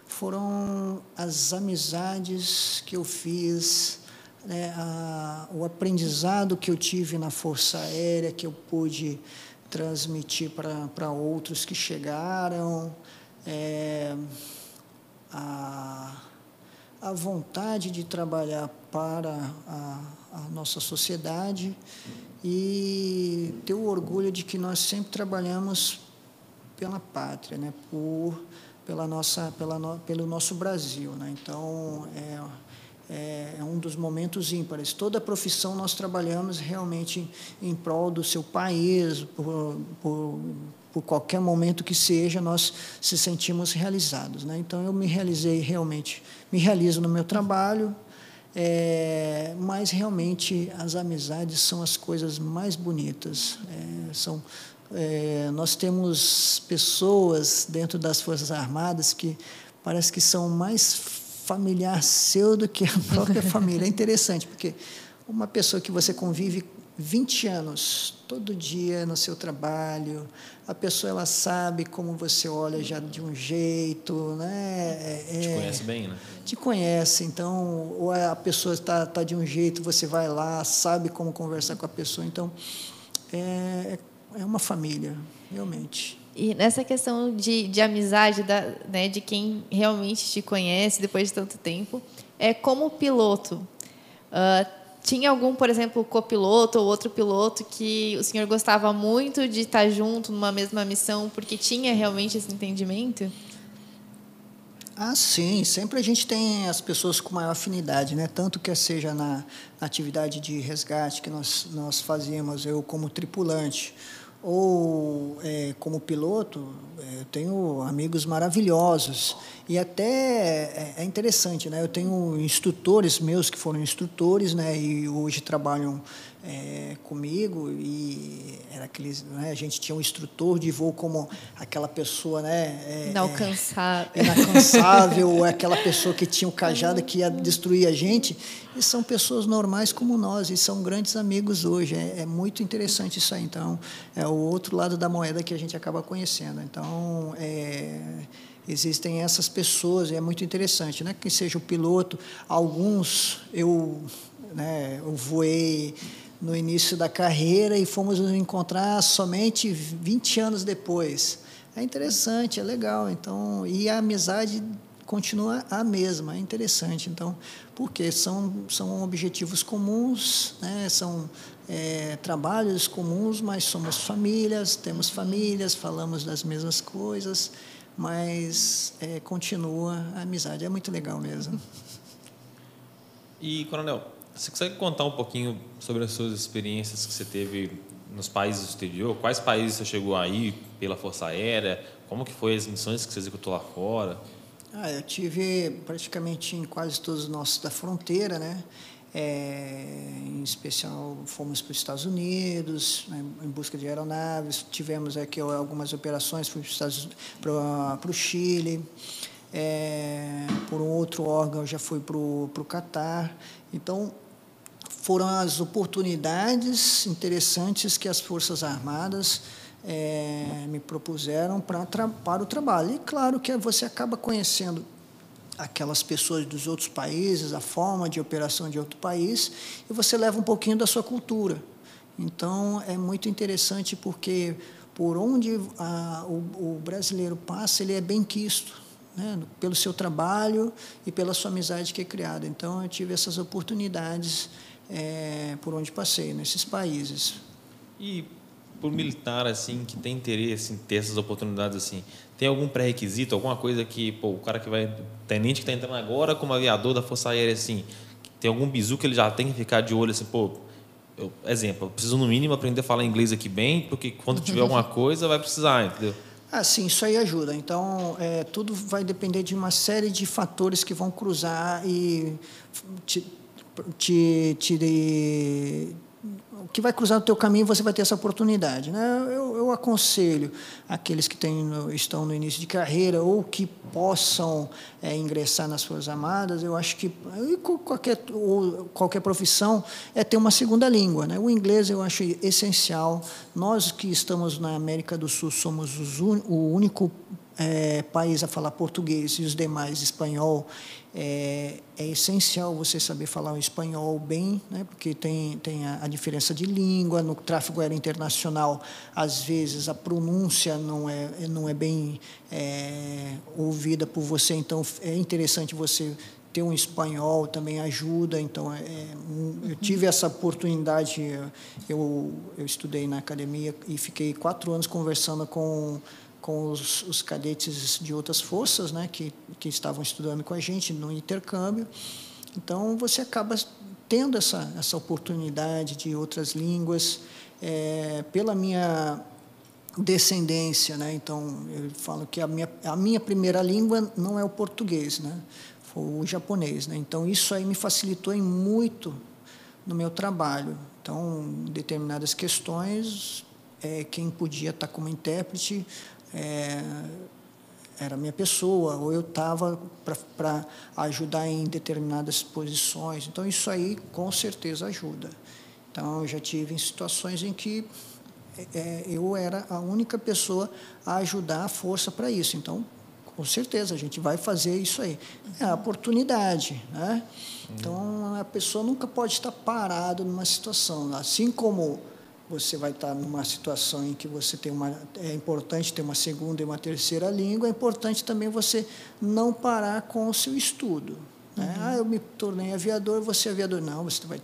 foram as amizades que eu fiz, né, a, o aprendizado que eu tive na Força Aérea, que eu pude transmitir para outros que chegaram, é, a, a vontade de trabalhar para a, a nossa sociedade e ter o orgulho de que nós sempre trabalhamos pela pátria, né? Por pela nossa, pela no, pelo nosso Brasil, né? Então é, é, é, um dos momentos ímpares. Toda profissão nós trabalhamos realmente em prol do seu país, por, por, por qualquer momento que seja, nós se sentimos realizados, né? Então eu me realizei realmente, me realizo no meu trabalho, é, mas realmente as amizades são as coisas mais bonitas. É, são, é, nós temos pessoas dentro das Forças Armadas que parece que são mais familiar seu do que a própria família. É interessante, porque uma pessoa que você convive 20 anos, todo dia no seu trabalho, a pessoa ela sabe como você olha já de um jeito, né? É, te conhece bem, né? Te conhece, então, ou a pessoa está tá de um jeito, você vai lá, sabe como conversar com a pessoa, então é, é uma família, realmente. E nessa questão de, de amizade, da, né, de quem realmente te conhece depois de tanto tempo, é como piloto. Uh, tinha algum, por exemplo, copiloto ou outro piloto que o senhor gostava muito de estar junto numa mesma missão porque tinha realmente esse entendimento? Ah, sim. Sempre a gente tem as pessoas com maior afinidade, né? Tanto que seja na, atividade de resgate que nós, nós fazíamos, eu como tripulante, ou é, como piloto, é, eu tenho amigos maravilhosos. E até é, é interessante, né? Eu tenho instrutores meus que foram instrutores, né? E hoje trabalham é, comigo e era aqueles, né, a gente tinha um instrutor de voo como aquela pessoa, né, é, inalcançável, é, inalcançável, aquela pessoa que tinha o cajado que ia destruir a gente. E são pessoas normais como nós e são grandes amigos hoje. É, é muito interessante isso aí. Então, é o outro lado da moeda que a gente acaba conhecendo. Então, é, existem essas pessoas e é muito interessante, né? Que seja o piloto, alguns eu, né, eu voei no início da carreira e fomos nos encontrar somente 20 anos depois. É interessante, é legal. Então, e a amizade continua a mesma, é interessante. Então, porque são são objetivos comuns, né? São é, trabalhos comuns, mas somos famílias, temos famílias, falamos das mesmas coisas, mas é, continua a amizade. É muito legal mesmo. E, Coronel, você consegue contar um pouquinho sobre as suas experiências que você teve nos países do exterior? Quais países você chegou aí pela Força Aérea? Como que foi as missões que você executou lá fora? Ah, eu tive praticamente em quase todos os nossos da fronteira, né? É, em especial fomos para os Estados Unidos né, em busca de aeronaves tivemos aqui algumas operações fui para, para o Chile é, por um outro órgão já fui para o Catar então foram as oportunidades interessantes que as Forças Armadas é, me propuseram para, o trabalho. E claro que você acaba conhecendo aquelas pessoas dos outros países, a forma de operação de outro país, e você leva um pouquinho da sua cultura. Então, é muito interessante porque por onde a, o, o, brasileiro passa, ele é bem quisto, né? pelo seu trabalho e pela sua amizade que é criada. Então, eu tive essas oportunidades é, por onde passei, nesses países. E por militar assim que tem interesse em ter essas oportunidades assim, tem algum pré-requisito, alguma coisa que pô, o cara que vai tenente que está entrando agora como aviador da Força Aérea assim, tem algum bizu que ele já tem que ficar de olho assim, pô, eu, exemplo, eu preciso no mínimo aprender a falar inglês aqui bem, porque quando tiver alguma coisa vai precisar, entendeu? Ah, sim, isso aí ajuda. Então, é, tudo vai depender de uma série de fatores que vão cruzar e te, te, te, o que vai cruzar o teu caminho, você vai ter essa oportunidade. Né? Eu, eu aconselho aqueles que têm, estão no início de carreira ou que possam é, ingressar nas suas amadas, eu acho que qualquer, qualquer profissão é ter uma segunda língua. Né? O inglês eu acho essencial. Nós que estamos na América do Sul somos o único é, país a falar português e os demais espanhol, é, é, essencial você saber falar o espanhol bem, né? porque tem, tem a, a, diferença de língua. No tráfego aéreo internacional, às vezes a pronúncia não é, não é bem é, ouvida por você, então é interessante você ter um espanhol também ajuda. Então, é, eu tive essa oportunidade. Eu, eu estudei na academia e fiquei quatro anos conversando com com os, os cadetes de outras forças, né, que, que estavam estudando com a gente no intercâmbio. Então, você acaba tendo essa, essa oportunidade de outras línguas. É, pela minha descendência, né? Então eu falo que a minha a minha primeira língua não é o português, né? Foi o japonês, né? Então isso aí me facilitou em muito no meu trabalho. Então determinadas questões, é, quem podia estar como intérprete é, era minha pessoa, ou eu estava para ajudar em determinadas posições. Então, isso aí com certeza ajuda. Então, eu já tive em situações em que é, eu era a única pessoa a ajudar a força para isso. Então, com certeza, a gente vai fazer isso aí. É a oportunidade. Né? Então, a pessoa nunca pode estar parada numa situação. Assim como você vai estar numa situação em que você tem uma é importante ter uma segunda e uma terceira língua, é importante também você não parar com o seu estudo. Né? Uhum. Ah, eu me tornei aviador, você é aviador. Não, você vai,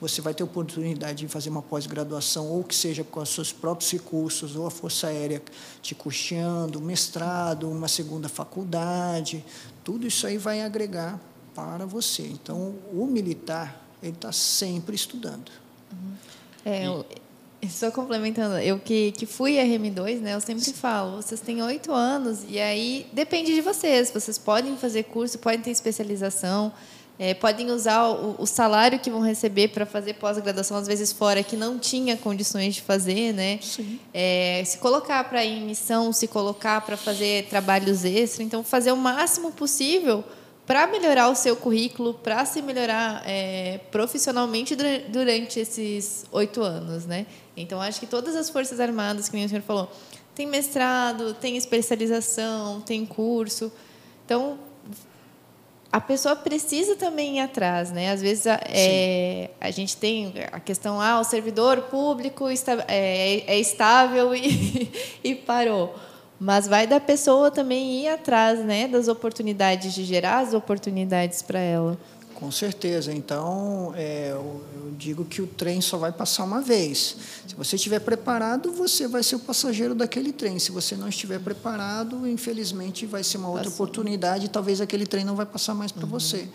você vai ter oportunidade de fazer uma pós-graduação, ou que seja com os seus próprios recursos, ou a Força Aérea te custeando, mestrado, uma segunda faculdade. Tudo isso aí vai agregar para você. Então, o militar, ele está sempre estudando. Uhum. É, só complementando, eu que, que fui RM2, né? Eu sempre falo, vocês têm oito anos e aí depende de vocês. Vocês podem fazer curso, podem ter especialização, é, podem usar o, o, salário que vão receber para fazer pós-graduação, às vezes fora, que não tinha condições de fazer, né? É, se colocar para ir em missão, se colocar para fazer trabalhos extras. Então, fazer o máximo possível para melhorar o seu currículo, para se melhorar é, profissionalmente durante esses oito anos, né? Então, acho que todas as Forças Armadas, que o senhor falou, tem mestrado, tem especialização, tem curso. Então, a pessoa precisa também ir atrás, né? Às vezes é, a gente tem a questão, ah, o servidor público está, é, é estável e, e parou. Mas vai da pessoa também ir atrás né, das oportunidades, de gerar as oportunidades para ela. Com certeza. Então, é, eu, eu, digo que o trem só vai passar uma vez. Se você estiver preparado, você vai ser o passageiro daquele trem. Se você não estiver preparado, infelizmente, vai ser uma outra Passou. oportunidade talvez aquele trem não vai passar mais para uhum. você.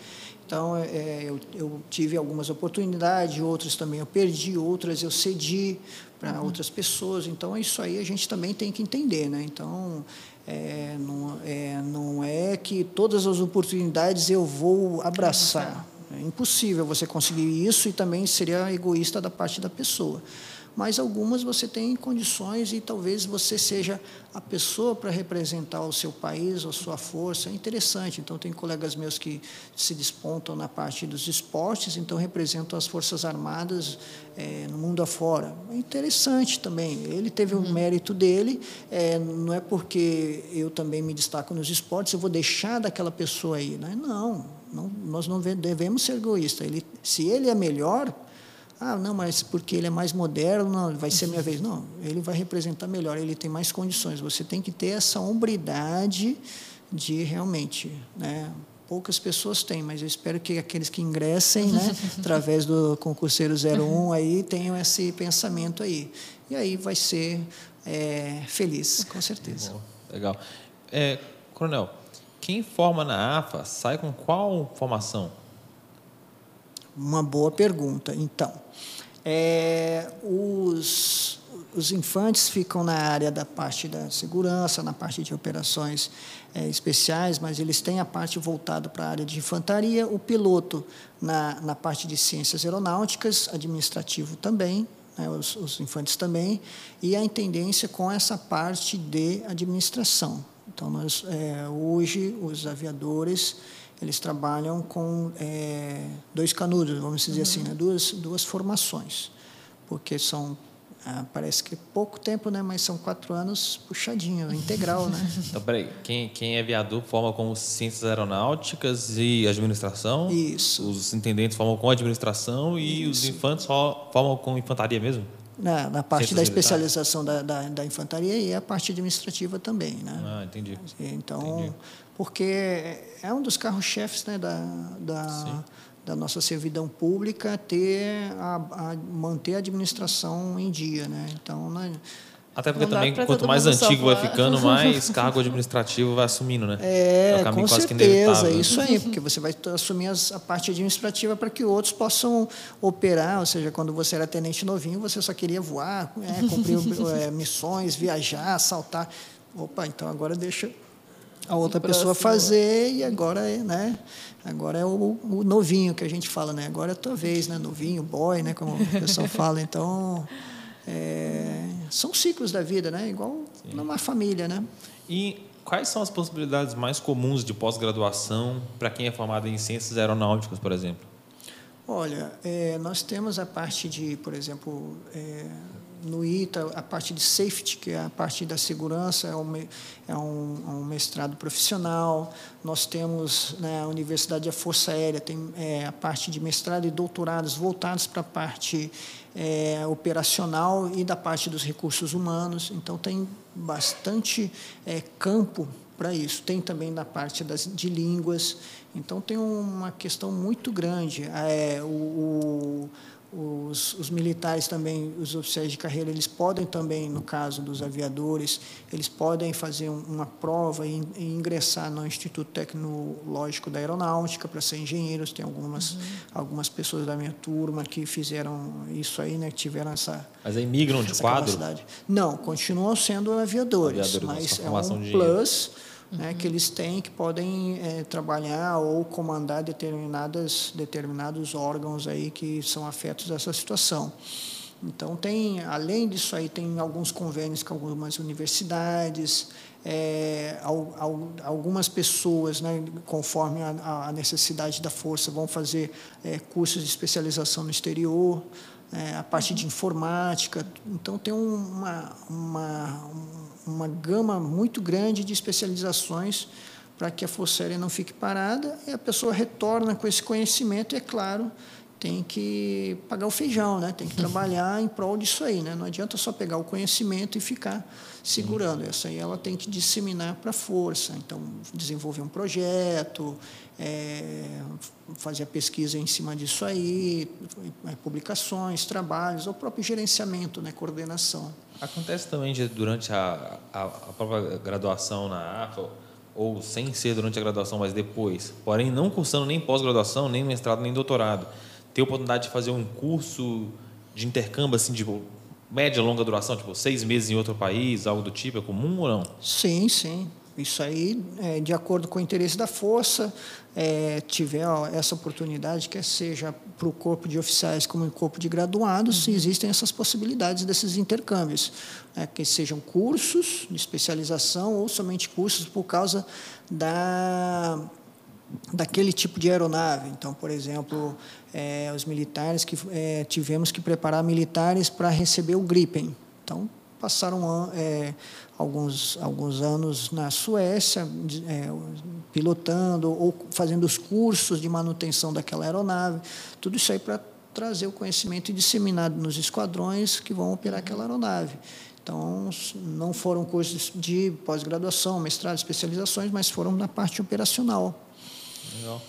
Então, é, eu, eu, tive algumas oportunidades, outras também eu perdi, outras eu cedi para uhum. outras pessoas. Então, isso aí a gente também tem que entender. Né? Então, é, não, é, não é que todas as oportunidades eu vou abraçar. É impossível você conseguir isso e também seria egoísta da parte da pessoa mas algumas você tem condições e talvez você seja a pessoa para representar o seu país, a sua força. É interessante. Então, tem colegas meus que se despontam na parte dos esportes, então representam as Forças Armadas é, no mundo afora. É interessante também. Ele teve uhum. o mérito dele, é, não é porque eu também me destaco nos esportes, eu vou deixar daquela pessoa aí. Né? Não, não nós não devemos ser egoístas. Ele, se ele é melhor ah, não, mas porque ele é mais moderno, não, vai ser minha vez. Não, ele vai representar melhor, ele tem mais condições. Você tem que ter essa hombridade de realmente, né? Poucas pessoas têm, mas eu espero que aqueles que ingressem, né, através do concurseiro 01 aí tenham esse pensamento aí. E aí vai ser é, feliz, com certeza. Legal. É, Coronel, quem forma na AFA sai com qual formação? Uma boa pergunta. Então, é, os, os infantes ficam na área da parte da segurança, na parte de operações é, especiais, mas eles têm a parte voltada para a área de infantaria, o piloto na, na parte de ciências aeronáuticas, administrativo também, né, os, os infantes também, e a intendência com essa parte de administração. Então, nós, é, hoje, os aviadores eles trabalham com é, dois canudos, vamos dizer uhum. assim, né? duas, duas formações, porque são ah, parece que pouco tempo, né? Mas são quatro anos puxadinho, integral, né? Então, peraí, quem, quem é aviador forma com ciências aeronáuticas e administração? Isso. Os intendentes formam com administração e os infantes só formam com infantaria mesmo? Na, na parte Ciências da especialização da, da, da infantaria e a parte administrativa também, né? Ah, entendi. Então, Entendi. Porque é um dos carros-chefes né, da, da, da nossa servidão pública ter a, a- manter a administração em dia, né? Então, né, Até porque também, quanto mais antigo vai ficando, mais cargo administrativo vai assumindo, né? É, caminho com certeza, né? isso aí, porque você vai assumir as- a parte administrativa para que outros possam operar, ou seja, quando você era tenente novinho, você só queria voar, é, cumprir é, missões, viajar, saltar. Opa, então agora deixa a outra pessoa fazer e agora é, né? Agora é o, o novinho que a gente fala, né? Agora é a tua vez, né? Novinho, boy, né? Como o pessoal fala. Então, é, são ciclos da vida, né? Igual numa família, né? E quais são as possibilidades mais comuns de pós-graduação para quem é formado em ciências aeronáuticas, por exemplo? Olha, eh, nós temos a parte de, por exemplo, eh, no ITA, a parte de safety, que é a parte da segurança, é um, é um, é um mestrado profissional. Nós temos né, a Universidade da Força Aérea, tem eh, a parte de mestrado e doutorados voltados para a parte eh, operacional e da parte dos recursos humanos. Então, tem bastante eh, campo para isso. Tem também da parte das, de línguas. Então, tem uma questão muito grande. É, o, o- os, os militares também, os oficiais de carreira, eles podem também, no caso dos aviadores, eles podem fazer um- uma prova e, e ingressar no Instituto Tecnológico da Aeronáutica para ser engenheiros. Tem algumas, algumas pessoas da minha turma que fizeram isso aí, né, que tiveram essa, Mas aí migram de quadro? capacidade. Não, continuam sendo aviadores, Aviadores, mas é um de- né, que eles têm que podem eh, trabalhar ou comandar determinadas, determinados órgãos aí que são afetos dessa situação. Então tem, além disso aí, tem alguns convênios com algumas universidades, al- algumas pessoas, né, conforme a, a necessidade da força, vão fazer eh, cursos de especialização no exterior, eh, a parte de informática. Então tem um- uma, uma, uma gama muito grande de especializações para que a Força Aérea não fique parada e a pessoa retorna com esse conhecimento e, é claro, tem que pagar o feijão, né? tem que trabalhar em prol disso aí. Né? Não adianta só pegar o conhecimento e ficar segurando. Essa aí ela tem que disseminar para a força. Então, desenvolver um projeto, é, fazer a pesquisa em cima disso aí, é, publicações, trabalhos, o próprio gerenciamento, né? coordenação. Acontece também de, durante a, a, a própria graduação na AFA, ou sem ser durante a graduação, mas depois, porém não cursando nem pós-graduação, nem mestrado, nem doutorado, ter a oportunidade de fazer um curso de intercâmbio, assim, tipo, média, longa duração, tipo, seis meses em outro país, algo do tipo, é comum ou não? Sim, sim. Isso aí, é, de acordo com o interesse da força, é, tiver ó, essa oportunidade, quer seja para o corpo de oficiais como o corpo de graduados, existem essas possibilidades desses intercâmbios, né, que sejam cursos de especialização ou somente cursos por causa da daquele tipo de aeronave. Então, por exemplo, eh, os militares que eh, tivemos que preparar militares para receber o Gripen. Então, passaram eh, alguns alguns anos na Suécia eh, pilotando ou fazendo os cursos de manutenção daquela aeronave. Tudo isso aí para trazer o conhecimento disseminado nos esquadrões que vão operar aquela aeronave. Então, não foram cursos de pós-graduação, mestrado, especializações, mas foram na parte operacional. Legal.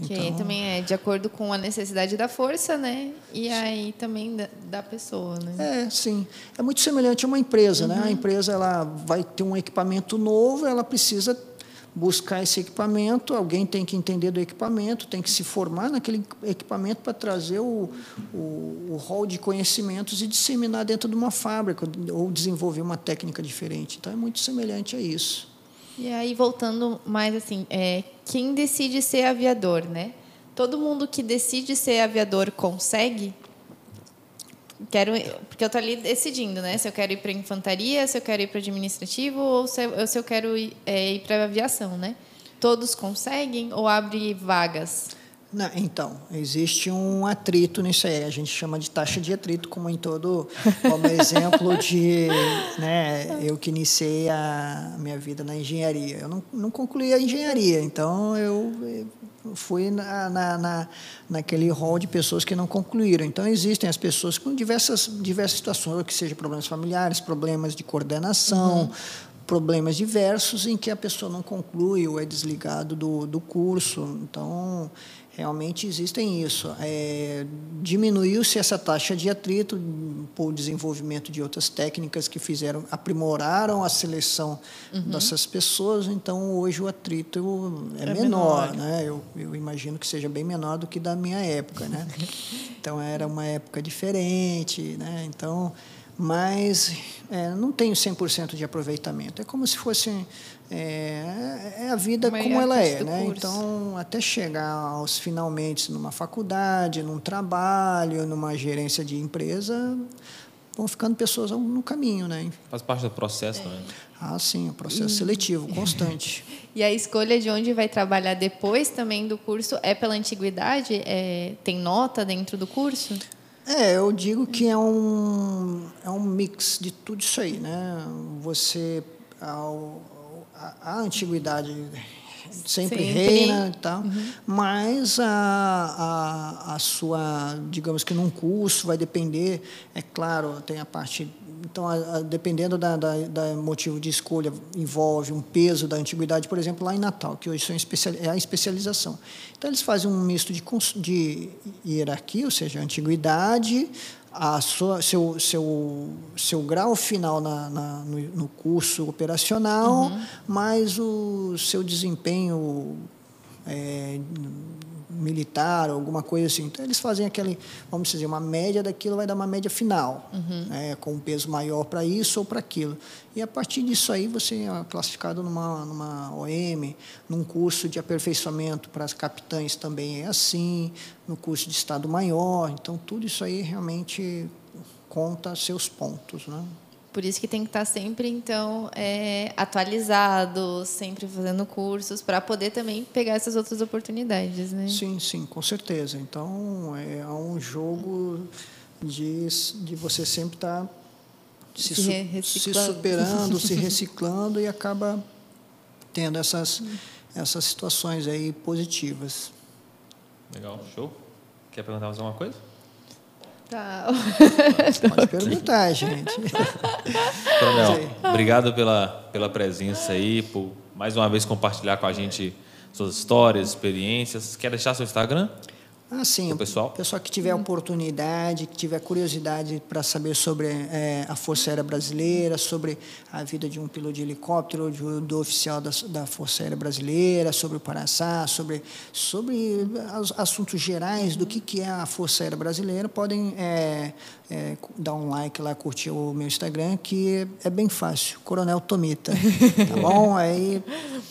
Que Então- também é de acordo com a necessidade da força, né? E aí também da, da pessoa, né? É, sim. É muito semelhante a uma empresa, né? A empresa ela vai ter um equipamento novo, ela precisa buscar esse equipamento, alguém tem que entender do equipamento, tem que se formar naquele equipamento para trazer o, o, o rol de conhecimentos e disseminar dentro de uma fábrica ou desenvolver uma técnica diferente. Então, é muito semelhante a isso. E aí, voltando mais assim, é, quem decide ser aviador, né? Todo mundo que decide ser aviador consegue? Quero, porque eu tô ali decidindo, né? Se eu quero ir para infantaria, se eu quero ir para administrativo ou se eu, se eu quero ir, é, ir para aviação, né? Todos conseguem ou abre vagas? Não, então, existe um atrito nisso aí. A gente chama de taxa de atrito, como em todo. Como exemplo de. Né, eu que iniciei a minha vida na engenharia. Eu não, não concluí a engenharia, então eu fui na, na, na, naquele rol de pessoas que não concluíram. Então, existem as pessoas com diversas, diversas situações, que seja problemas familiares, problemas de coordenação. Uhum problemas diversos em que a pessoa não conclui ou é desligado do, do curso. Então, realmente existem isso. É, Diminuiu-se essa taxa de atrito por desenvolvimento de outras técnicas que fizeram, aprimoraram a seleção uhum. dessas pessoas. Então, hoje o atrito é, é menor, menor, né? Eu, eu imagino que seja bem menor do que da minha época, né? Então, era uma época diferente, né? Então, mas é, não tenho 100% de aproveitamento. É como se fosse é, é a vida Uma como ela é, né? Curso. Então, até chegar aos finalmente numa faculdade, num trabalho, numa gerência de empresa, vão ficando pessoas no caminho, né? Faz parte do processo, é. né? Ah, sim, o processo e... seletivo, constante. e a escolha de onde vai trabalhar depois também do curso é pela antiguidade? É, tem nota dentro do curso? É, eu digo que é um, é um mix de tudo isso aí, né? Você, ao, a, a antiguidade sempre, sempre, reina e tal, uhum. mas a, a, a sua, digamos que num curso vai depender, é claro, tem a parte então, a, a, dependendo da, da, da, motivo de escolha, envolve um peso da antiguidade, por exemplo, lá em Natal, que hoje especial, é a especialização. Então, eles fazem um misto de, de hierarquia, ou seja, antiguidade, a sua, seu, seu, seu grau final na, na no, no, curso operacional, uhum. mais o seu desempenho é, militar, alguma coisa assim. Então, eles fazem aquele, vamos dizer, uma média daquilo vai dar uma média final, uhum. né, com um peso maior para isso ou para aquilo. E a partir disso aí você é classificado numa, numa OM, num curso de aperfeiçoamento para as capitães também é assim, no curso de Estado Maior. Então, tudo isso aí realmente conta seus pontos. Né? Por isso que tem que estar sempre, então, é, atualizado, sempre fazendo cursos, para poder também pegar essas outras oportunidades, né? Sim, sim, com certeza. Então, é um jogo de, de você sempre estar se, se, se superando, se reciclando e acaba tendo essas, essas situações aí positivas. Legal, show. Quer perguntar mais alguma coisa? Tá. Pode perguntar, gente. Coronel, obrigado pela, pela presença aí, por mais uma vez compartilhar com a gente suas histórias, experiências. Quer deixar seu Instagram? Ah, sim. O pessoal? O pessoal que tiver oportunidade, que tiver curiosidade para saber sobre é, a Força Aérea Brasileira, sobre a vida de um piloto de helicóptero, de, do oficial da, da Força Aérea Brasileira, sobre o Paraçá, sobre, sobre assuntos gerais do que, que é a Força Aérea Brasileira, podem é, é, dar um like lá, curtir o meu Instagram, que é bem fácil, Coronel Tomita. Tá bom? Aí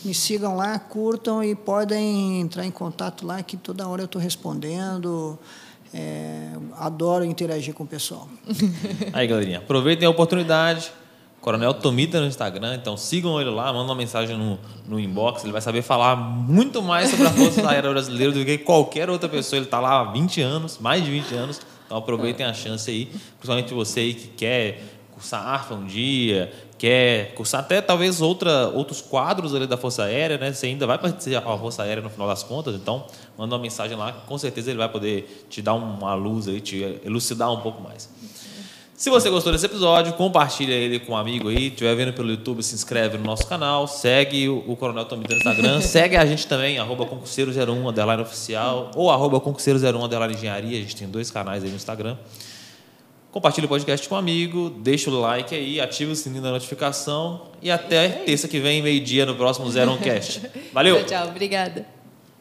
me sigam lá, curtam e podem entrar em contato lá, que toda hora eu estou respondendo. É, adoro interagir com o pessoal. Aí, galerinha, aproveitem a oportunidade. Coronel Tomita no Instagram, então sigam ele lá, mandem uma mensagem no, no inbox, ele vai saber falar muito mais sobre a Força Aérea Brasileira do que qualquer outra pessoa. Ele está lá há 20 anos, mais de 20 anos, então aproveitem a chance aí, principalmente você aí que quer cursar ARFA um dia, quer cursar até talvez outra, outros quadros ali da Força Aérea, né? Você ainda vai participar da Força Aérea no final das contas, então manda uma mensagem lá, com certeza ele vai poder te dar uma luz aí, te elucidar um pouco mais. Se você gostou desse episódio, compartilha ele com um amigo aí. Se estiver vendo pelo YouTube, se inscreve no nosso canal. Segue o Coronel Tomita no Instagram. segue a gente também, arroba concurseiro01, underline oficial. Ou arroba concurseiro01, underline engenharia. A gente tem dois canais aí no Instagram. Compartilha o podcast com um amigo. Deixa o like aí, ativa o sininho da notificação. E até terça que vem, meio-dia, no próximo Zero On Cast. Valeu! tchau, tchau. Obrigada.